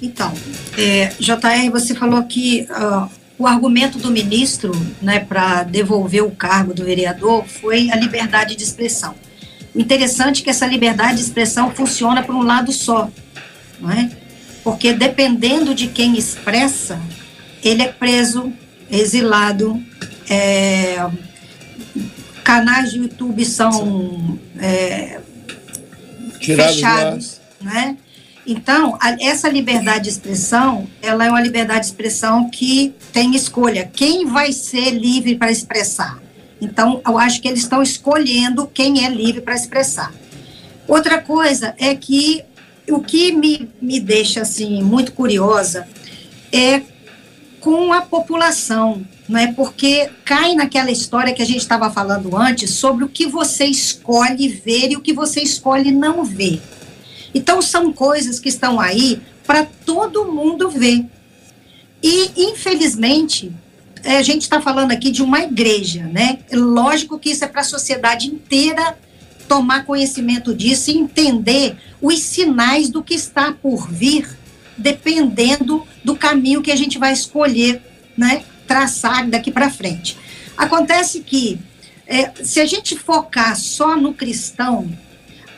Então, é, JR, você falou que uh, o argumento do ministro né, para devolver o cargo do vereador foi a liberdade de expressão. O interessante é que essa liberdade de expressão funciona por um lado só, não é? porque dependendo de quem expressa, ele é preso, exilado, é, canais de YouTube são é, fechados, né? Então, a, essa liberdade de expressão, ela é uma liberdade de expressão que tem escolha. Quem vai ser livre para expressar? Então, eu acho que eles estão escolhendo quem é livre para expressar. Outra coisa é que o que me, me deixa assim muito curiosa é com a população, não é? Porque cai naquela história que a gente estava falando antes sobre o que você escolhe ver e o que você escolhe não ver. Então são coisas que estão aí para todo mundo ver. E infelizmente é, a gente está falando aqui de uma igreja, né? Lógico que isso é para a sociedade inteira tomar conhecimento disso e entender os sinais do que está por vir, dependendo do caminho que a gente vai escolher, né, traçar daqui para frente. Acontece que é, se a gente focar só no cristão,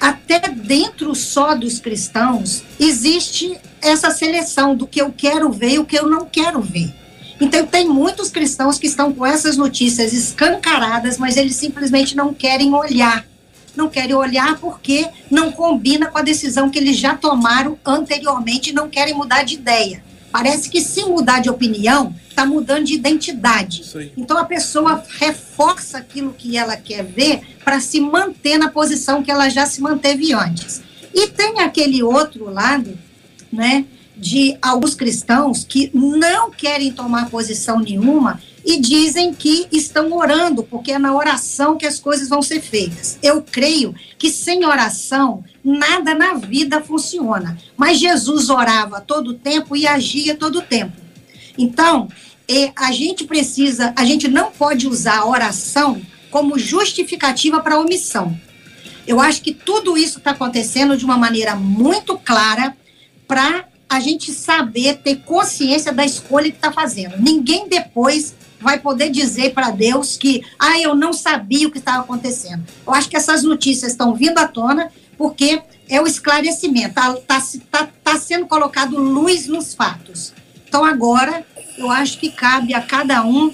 até dentro só dos cristãos existe essa seleção do que eu quero ver e o que eu não quero ver. Então, tem muitos cristãos que estão com essas notícias escancaradas, mas eles simplesmente não querem olhar não querem olhar porque não combina com a decisão que eles já tomaram anteriormente e não querem mudar de ideia. Parece que se mudar de opinião, está mudando de identidade. Então a pessoa reforça aquilo que ela quer ver para se manter na posição que ela já se manteve antes. E tem aquele outro lado, né, de alguns cristãos que não querem tomar posição nenhuma e dizem que estão orando, porque é na oração que as coisas vão ser feitas. Eu creio que sem oração nada na vida funciona. Mas Jesus orava todo tempo e agia todo tempo. Então, é, a gente precisa, a gente não pode usar a oração como justificativa para omissão. Eu acho que tudo isso está acontecendo de uma maneira muito clara para a gente saber, ter consciência da escolha que está fazendo. Ninguém depois vai poder dizer para Deus que, ah, eu não sabia o que estava acontecendo. Eu acho que essas notícias estão vindo à tona porque é o esclarecimento, está tá, tá, tá sendo colocado luz nos fatos. Então, agora, eu acho que cabe a cada um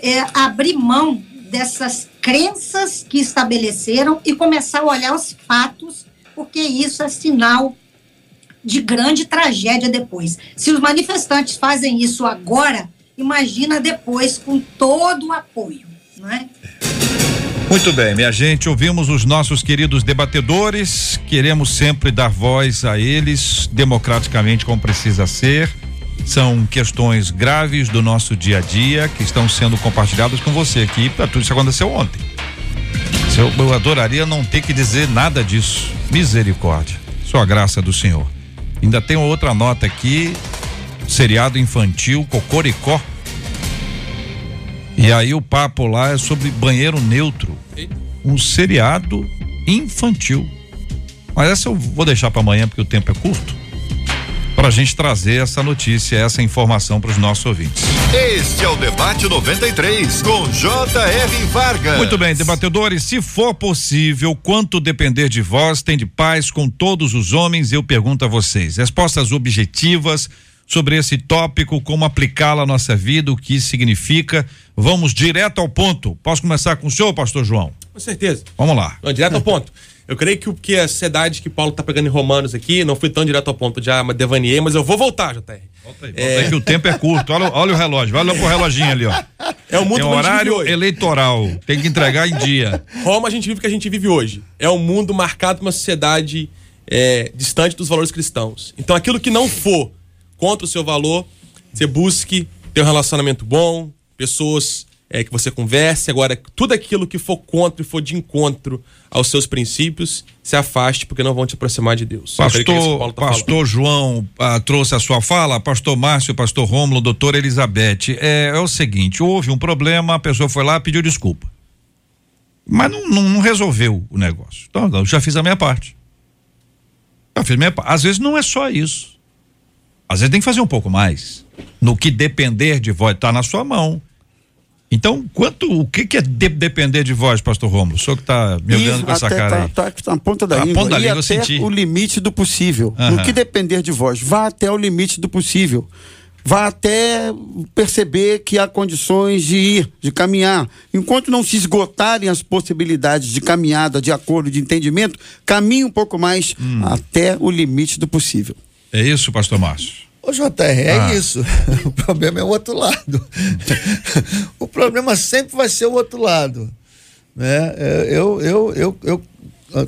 é, abrir mão dessas crenças que estabeleceram e começar a olhar os fatos, porque isso é sinal de grande tragédia depois. Se os manifestantes fazem isso agora, imagina depois com todo o apoio, não é? Muito bem, minha gente, ouvimos os nossos queridos debatedores, queremos sempre dar voz a eles democraticamente como precisa ser. São questões graves do nosso dia a dia que estão sendo compartilhadas com você aqui, tudo isso aconteceu ontem. Eu, eu adoraria não ter que dizer nada disso. Misericórdia. Só a graça do Senhor. Ainda tem outra nota aqui, seriado infantil Cocoricó. E aí o papo lá é sobre banheiro neutro. Um seriado infantil. Mas essa eu vou deixar para amanhã porque o tempo é curto. Para a gente trazer essa notícia, essa informação para os nossos ouvintes. Este é o Debate 93, com J.R. Vargas. Muito bem, debatedores, se for possível, quanto depender de vós, tem de paz com todos os homens, eu pergunto a vocês. Respostas objetivas sobre esse tópico, como aplicá-la à nossa vida, o que isso significa. Vamos direto ao ponto. Posso começar com o senhor, pastor João? Com certeza. Vamos lá. Não, direto ao ponto. Eu creio que o que a sociedade que Paulo está pegando em Romanos aqui, não fui tão direto ao ponto, já devaneei, mas eu vou voltar, JR. Volta aí, volta é... aí que o tempo é curto. Olha, olha o relógio, vai lá pro reloginho ali, ó. É o mundo Tem um horário eleitoral, tem que entregar em dia. Roma a gente vive o que a gente vive hoje. É um mundo marcado por uma sociedade é, distante dos valores cristãos. Então aquilo que não for contra o seu valor, você busque ter um relacionamento bom, pessoas é, que você converse. Agora, tudo aquilo que for contra e for de encontro aos seus princípios, se afaste, porque não vão te aproximar de Deus. Pastor, é tá pastor João ah, trouxe a sua fala, pastor Márcio, pastor Rômulo, doutor Elizabeth. É, é, o seguinte: houve um problema, a pessoa foi lá pediu desculpa. Mas não, não, não resolveu o negócio. Então, eu já fiz a minha parte. Já fiz a minha parte. Às vezes não é só isso. Às vezes tem que fazer um pouco mais. No que depender de vós, está na sua mão. Então, quanto, o que, que é de, depender de vós, pastor Romulo? O senhor que está me olhando com essa cara tá, aí. Tá, tá na ponta da tá língua. ponta da e língua, até senti. o limite do possível. Uhum. No que depender de vós, vá até o limite do possível. Vá até perceber que há condições de ir, de caminhar. Enquanto não se esgotarem as possibilidades de caminhada, de acordo, de entendimento, caminhe um pouco mais hum. até o limite do possível. É isso, pastor Márcio? Ô, JR, é ah. isso. *laughs* O problema é o outro lado. *laughs* o problema sempre vai ser o outro lado. Né? É, eu, eu, eu, eu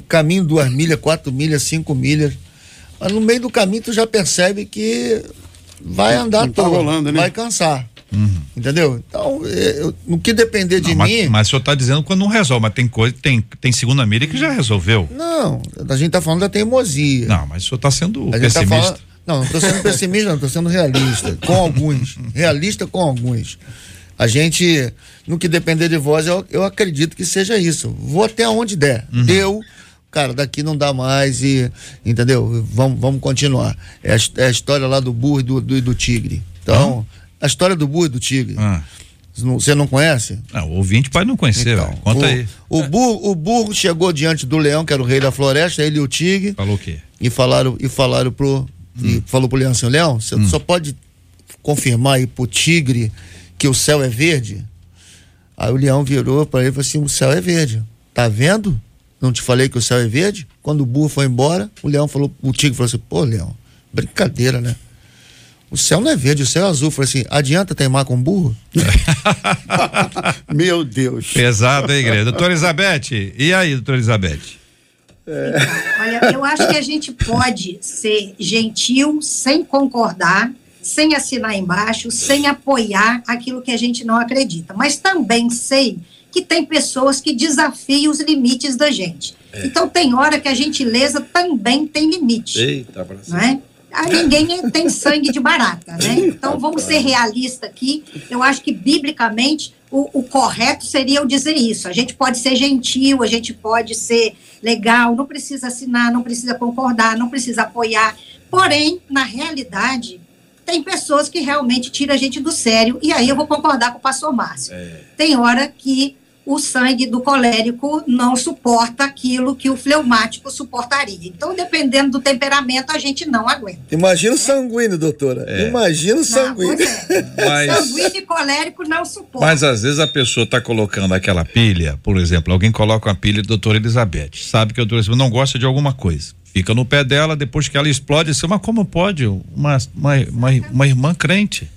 caminho duas milhas, quatro milhas, cinco milhas. Mas no meio do caminho tu já percebe que vai andar tá rolando, né? vai cansar. Uhum. Entendeu? Então, é, eu, no que depender de não, mim. Mas, mas o senhor está dizendo quando não resolve, mas tem coisa, tem, tem segunda milha que já resolveu. Não, a gente está falando da teimosia. Não, mas o senhor está sendo a pessimista. Tá falando, não, não estou sendo pessimista, não, estou sendo realista. Com alguns. *laughs* realista com alguns. A gente, no que depender de vós, eu, eu acredito que seja isso. Vou até onde der. Uhum. Deu, cara, daqui não dá mais e. Entendeu? Vamos, vamos continuar. É a, é a história lá do burro e do, do, do tigre. Então, uhum. A história do burro e do tigre. Uhum. Você não conhece? Não, o ouvinte pode não conhecer, então, conta o, aí. O burro, o burro chegou diante do leão, que era o rei da floresta, ele e o tigre. Falou o quê? E falaram, e falaram pro, e hum. falou pro leão assim, Leão, você hum. só pode confirmar aí pro tigre que o céu é verde? Aí o leão virou para ele e falou assim, o céu é verde. Tá vendo? Não te falei que o céu é verde? Quando o burro foi embora, o leão falou, o tigre falou assim, pô, leão, brincadeira, né? O céu não é verde, o céu é azul. Falei assim, adianta teimar com burro? *laughs* Meu Deus. Pesado, hein, igreja? Doutora Elizabeth, e aí, doutora Elizabeth? Então, olha, eu acho que a gente pode ser gentil sem concordar, sem assinar embaixo, sem apoiar aquilo que a gente não acredita. Mas também sei que tem pessoas que desafiam os limites da gente. Então tem hora que a gentileza também tem limite. Eita, não é? Ninguém tem sangue de barata, né? Então vamos ser realistas aqui. Eu acho que biblicamente o, o, correto seria eu dizer isso. A gente pode ser gentil, a gente pode ser legal, não precisa assinar, não precisa concordar, não precisa apoiar. Porém, na realidade, tem pessoas que realmente tiram a gente do sério, e aí eu vou concordar com o pastor Márcio. É. Tem hora que o sangue do colérico não suporta aquilo que o fleumático suportaria. Então, dependendo do temperamento, a gente não aguenta. Imagina o sanguíneo, doutora. É. Imagina o sanguíneo. É. *laughs* Mas... Sanguíneo e colérico não suportam. Mas às vezes a pessoa está colocando aquela pilha, por exemplo, alguém coloca uma pilha doutora Elizabeth, sabe que a doutora não gosta de alguma coisa. Fica no pé dela, depois que ela explode, assim, mas como pode uma, uma, uma, uma irmã crente?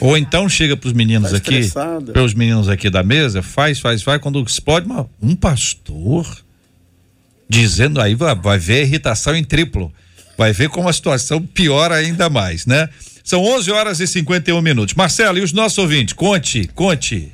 Ou então chega para os meninos tá aqui, para os meninos aqui da mesa, faz, faz, faz, quando explode, uma, um pastor dizendo aí vai, vai ver a irritação em triplo. Vai ver como a situação piora ainda mais, né? São 11 horas e 51 minutos. Marcelo, e os nossos ouvintes? Conte, conte.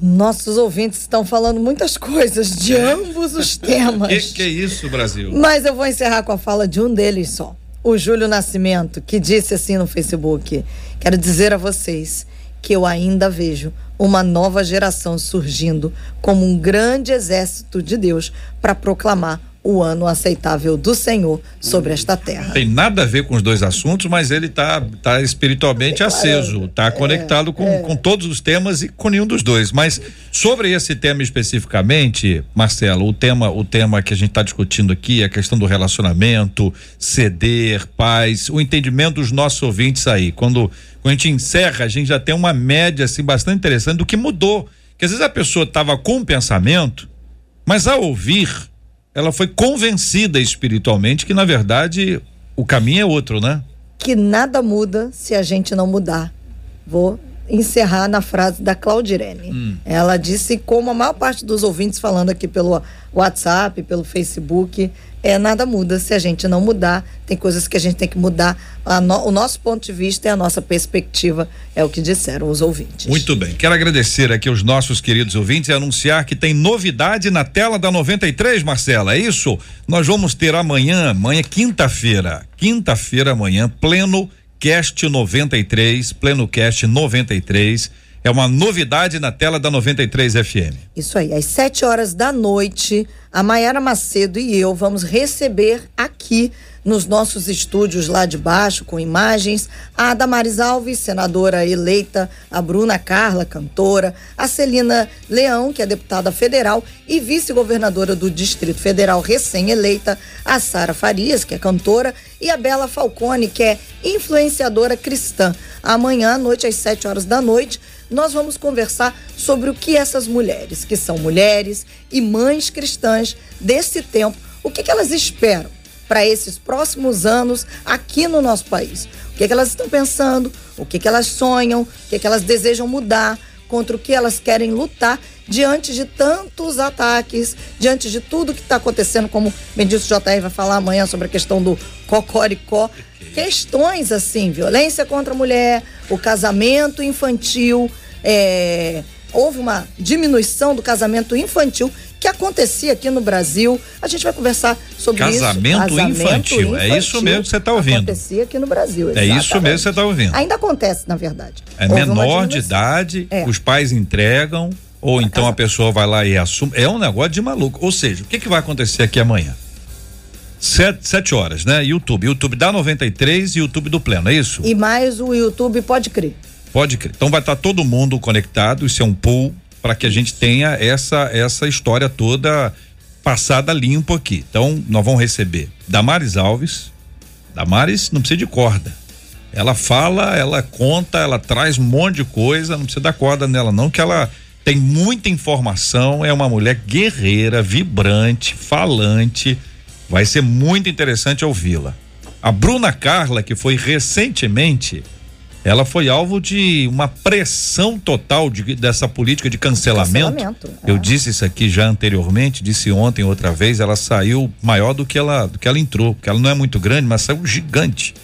Nossos ouvintes estão falando muitas coisas de é. ambos os temas. Que que é isso, Brasil? Mas eu vou encerrar com a fala de um deles só o Júlio Nascimento, que disse assim no Facebook: Quero dizer a vocês que eu ainda vejo uma nova geração surgindo como um grande exército de Deus para proclamar o ano aceitável do Senhor sobre esta terra. Tem nada a ver com os dois assuntos, mas ele está tá espiritualmente aceso, está é, conectado com, é. com todos os temas e com nenhum dos dois. Mas sobre esse tema especificamente, Marcelo, o tema, o tema que a gente está discutindo aqui, a questão do relacionamento, ceder, paz, o entendimento dos nossos ouvintes aí. Quando, quando a gente encerra, a gente já tem uma média assim bastante interessante do que mudou. Que às vezes a pessoa estava com um pensamento, mas ao ouvir ela foi convencida espiritualmente que na verdade o caminho é outro, né? Que nada muda se a gente não mudar. Vou encerrar na frase da Claudirene. Hum. Ela disse, como a maior parte dos ouvintes falando aqui pelo WhatsApp, pelo Facebook, é nada muda se a gente não mudar. Tem coisas que a gente tem que mudar. No, o nosso ponto de vista e a nossa perspectiva é o que disseram os ouvintes. Muito bem. Quero agradecer aqui aos nossos queridos ouvintes e anunciar que tem novidade na tela da 93, Marcela. É isso? Nós vamos ter amanhã, amanhã quinta-feira, quinta-feira amanhã, pleno Cast 93, Pleno Cast 93. É uma novidade na tela da 93 FM. Isso aí, às 7 horas da noite, a Maiara Macedo e eu vamos receber aqui nos nossos estúdios lá de baixo, com imagens, a Damares Alves, senadora eleita, a Bruna Carla, cantora, a Celina Leão, que é deputada federal e vice-governadora do Distrito Federal recém-eleita, a Sara Farias, que é cantora, e a Bela Falcone, que é influenciadora cristã. Amanhã à noite, às 7 horas da noite, nós vamos conversar sobre o que essas mulheres, que são mulheres e mães cristãs desse tempo, o que, que elas esperam para esses próximos anos aqui no nosso país. O que, que elas estão pensando, o que, que elas sonham, o que, que elas desejam mudar, contra o que elas querem lutar diante de tantos ataques, diante de tudo que está acontecendo, como Bendito JR vai falar amanhã sobre a questão do cocoricó. Questões assim, violência contra a mulher, o casamento infantil, é, houve uma diminuição do casamento infantil que acontecia aqui no Brasil. A gente vai conversar sobre casamento isso. Casamento infantil. É isso mesmo que você está ouvindo. Acontecia aqui no Brasil. É isso mesmo que você está ouvindo. Ainda acontece, na verdade. É Houve menor de idade, é. os pais entregam, ou então casa. a pessoa vai lá e assume. É um negócio de maluco. Ou seja, o que, que vai acontecer aqui amanhã? Sete, sete horas, né? YouTube. YouTube da 93 e YouTube do Pleno, é isso? E mais o YouTube, pode crer. Pode crer. Então vai estar tá todo mundo conectado, isso é um pool para que a gente tenha essa essa história toda passada limpo aqui. Então, nós vamos receber Damares Alves. Damares não precisa de corda. Ela fala, ela conta, ela traz um monte de coisa, não precisa dar corda nela não, que ela tem muita informação, é uma mulher guerreira, vibrante, falante. Vai ser muito interessante ouvi-la. A Bruna Carla, que foi recentemente ela foi alvo de uma pressão total de, dessa política de cancelamento. cancelamento é. Eu disse isso aqui já anteriormente, disse ontem outra vez, ela saiu maior do que ela do que ela entrou, porque ela não é muito grande, mas saiu gigante.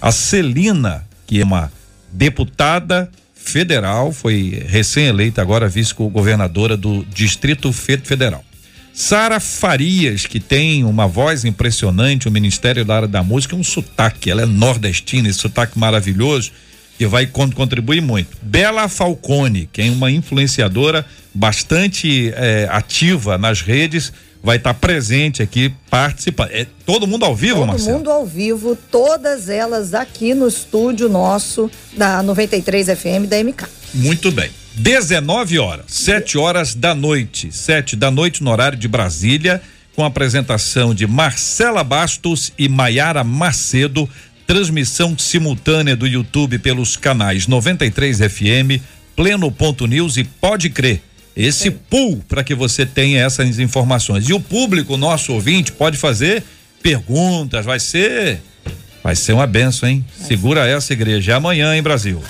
A Celina, que é uma deputada federal, foi recém-eleita agora vice-governadora do Distrito Federal. Sara Farias, que tem uma voz impressionante, o Ministério da Área da Música, um sotaque, ela é nordestina, esse sotaque maravilhoso, que vai contribuir muito. Bela Falcone, que é uma influenciadora bastante é, ativa nas redes, vai estar tá presente aqui participando. É todo mundo ao vivo, todo Marcelo? Todo mundo ao vivo, todas elas aqui no estúdio nosso da 93 FM da MK. Muito bem. 19 horas, 7 horas da noite, 7 da noite no horário de Brasília, com a apresentação de Marcela Bastos e Maiara Macedo, transmissão simultânea do YouTube pelos canais 93 FM, Pleno Ponto News e Pode Crer. Esse Sim. pool para que você tenha essas informações. E o público, nosso ouvinte, pode fazer perguntas, vai ser vai ser uma benção, hein? Segura essa igreja é amanhã em Brasil.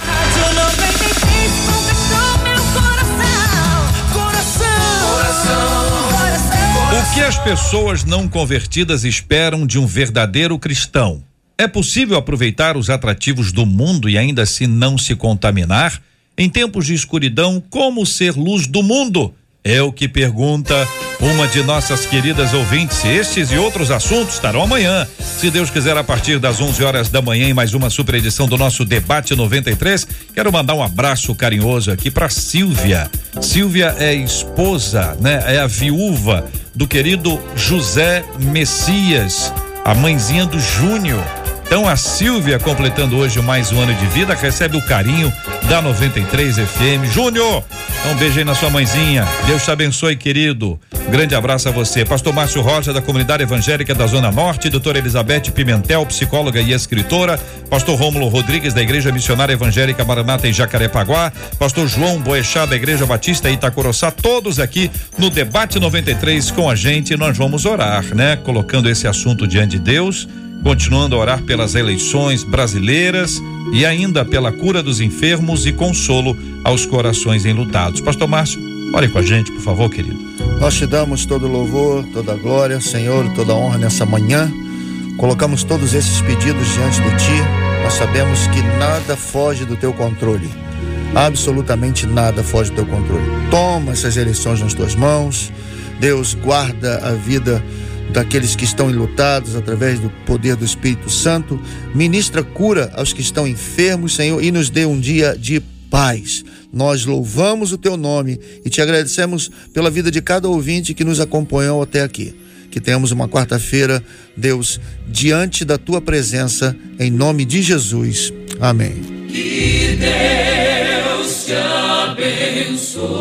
O que as pessoas não convertidas esperam de um verdadeiro cristão? É possível aproveitar os atrativos do mundo e ainda assim não se contaminar? Em tempos de escuridão, como ser luz do mundo? É o que pergunta uma de nossas queridas ouvintes. Estes e outros assuntos estarão amanhã, se Deus quiser, a partir das 11 horas da manhã, em mais uma super edição do nosso Debate 93. Quero mandar um abraço carinhoso aqui para Silvia. Silvia é esposa, né? É a viúva do querido José Messias, a mãezinha do Júnior então a Silvia, completando hoje mais um ano de vida, recebe o carinho da 93 FM. Júnior, um beijo aí na sua mãezinha. Deus te abençoe, querido. Grande abraço a você. Pastor Márcio Rocha, da Comunidade Evangélica da Zona Norte, doutora Elizabeth Pimentel, psicóloga e escritora, pastor Rômulo Rodrigues, da Igreja Missionária Evangélica Maranata em Jacarepaguá, pastor João Boechat, da Igreja Batista Itacoroçá, todos aqui no Debate 93 com a gente. Nós vamos orar, né? Colocando esse assunto diante de Deus continuando a orar pelas eleições brasileiras e ainda pela cura dos enfermos e consolo aos corações enlutados. Pastor Márcio, ore com a gente, por favor, querido. Nós te damos todo louvor, toda glória, Senhor, toda honra nessa manhã. Colocamos todos esses pedidos diante de ti. Nós sabemos que nada foge do teu controle. Absolutamente nada foge do teu controle. Toma essas eleições nas tuas mãos. Deus guarda a vida daqueles que estão enlutados através do poder do Espírito Santo. Ministra cura aos que estão enfermos, Senhor, e nos dê um dia de paz. Nós louvamos o teu nome e te agradecemos pela vida de cada ouvinte que nos acompanhou até aqui. Que tenhamos uma quarta-feira, Deus, diante da tua presença, em nome de Jesus. Amém. Que Deus te abençoe.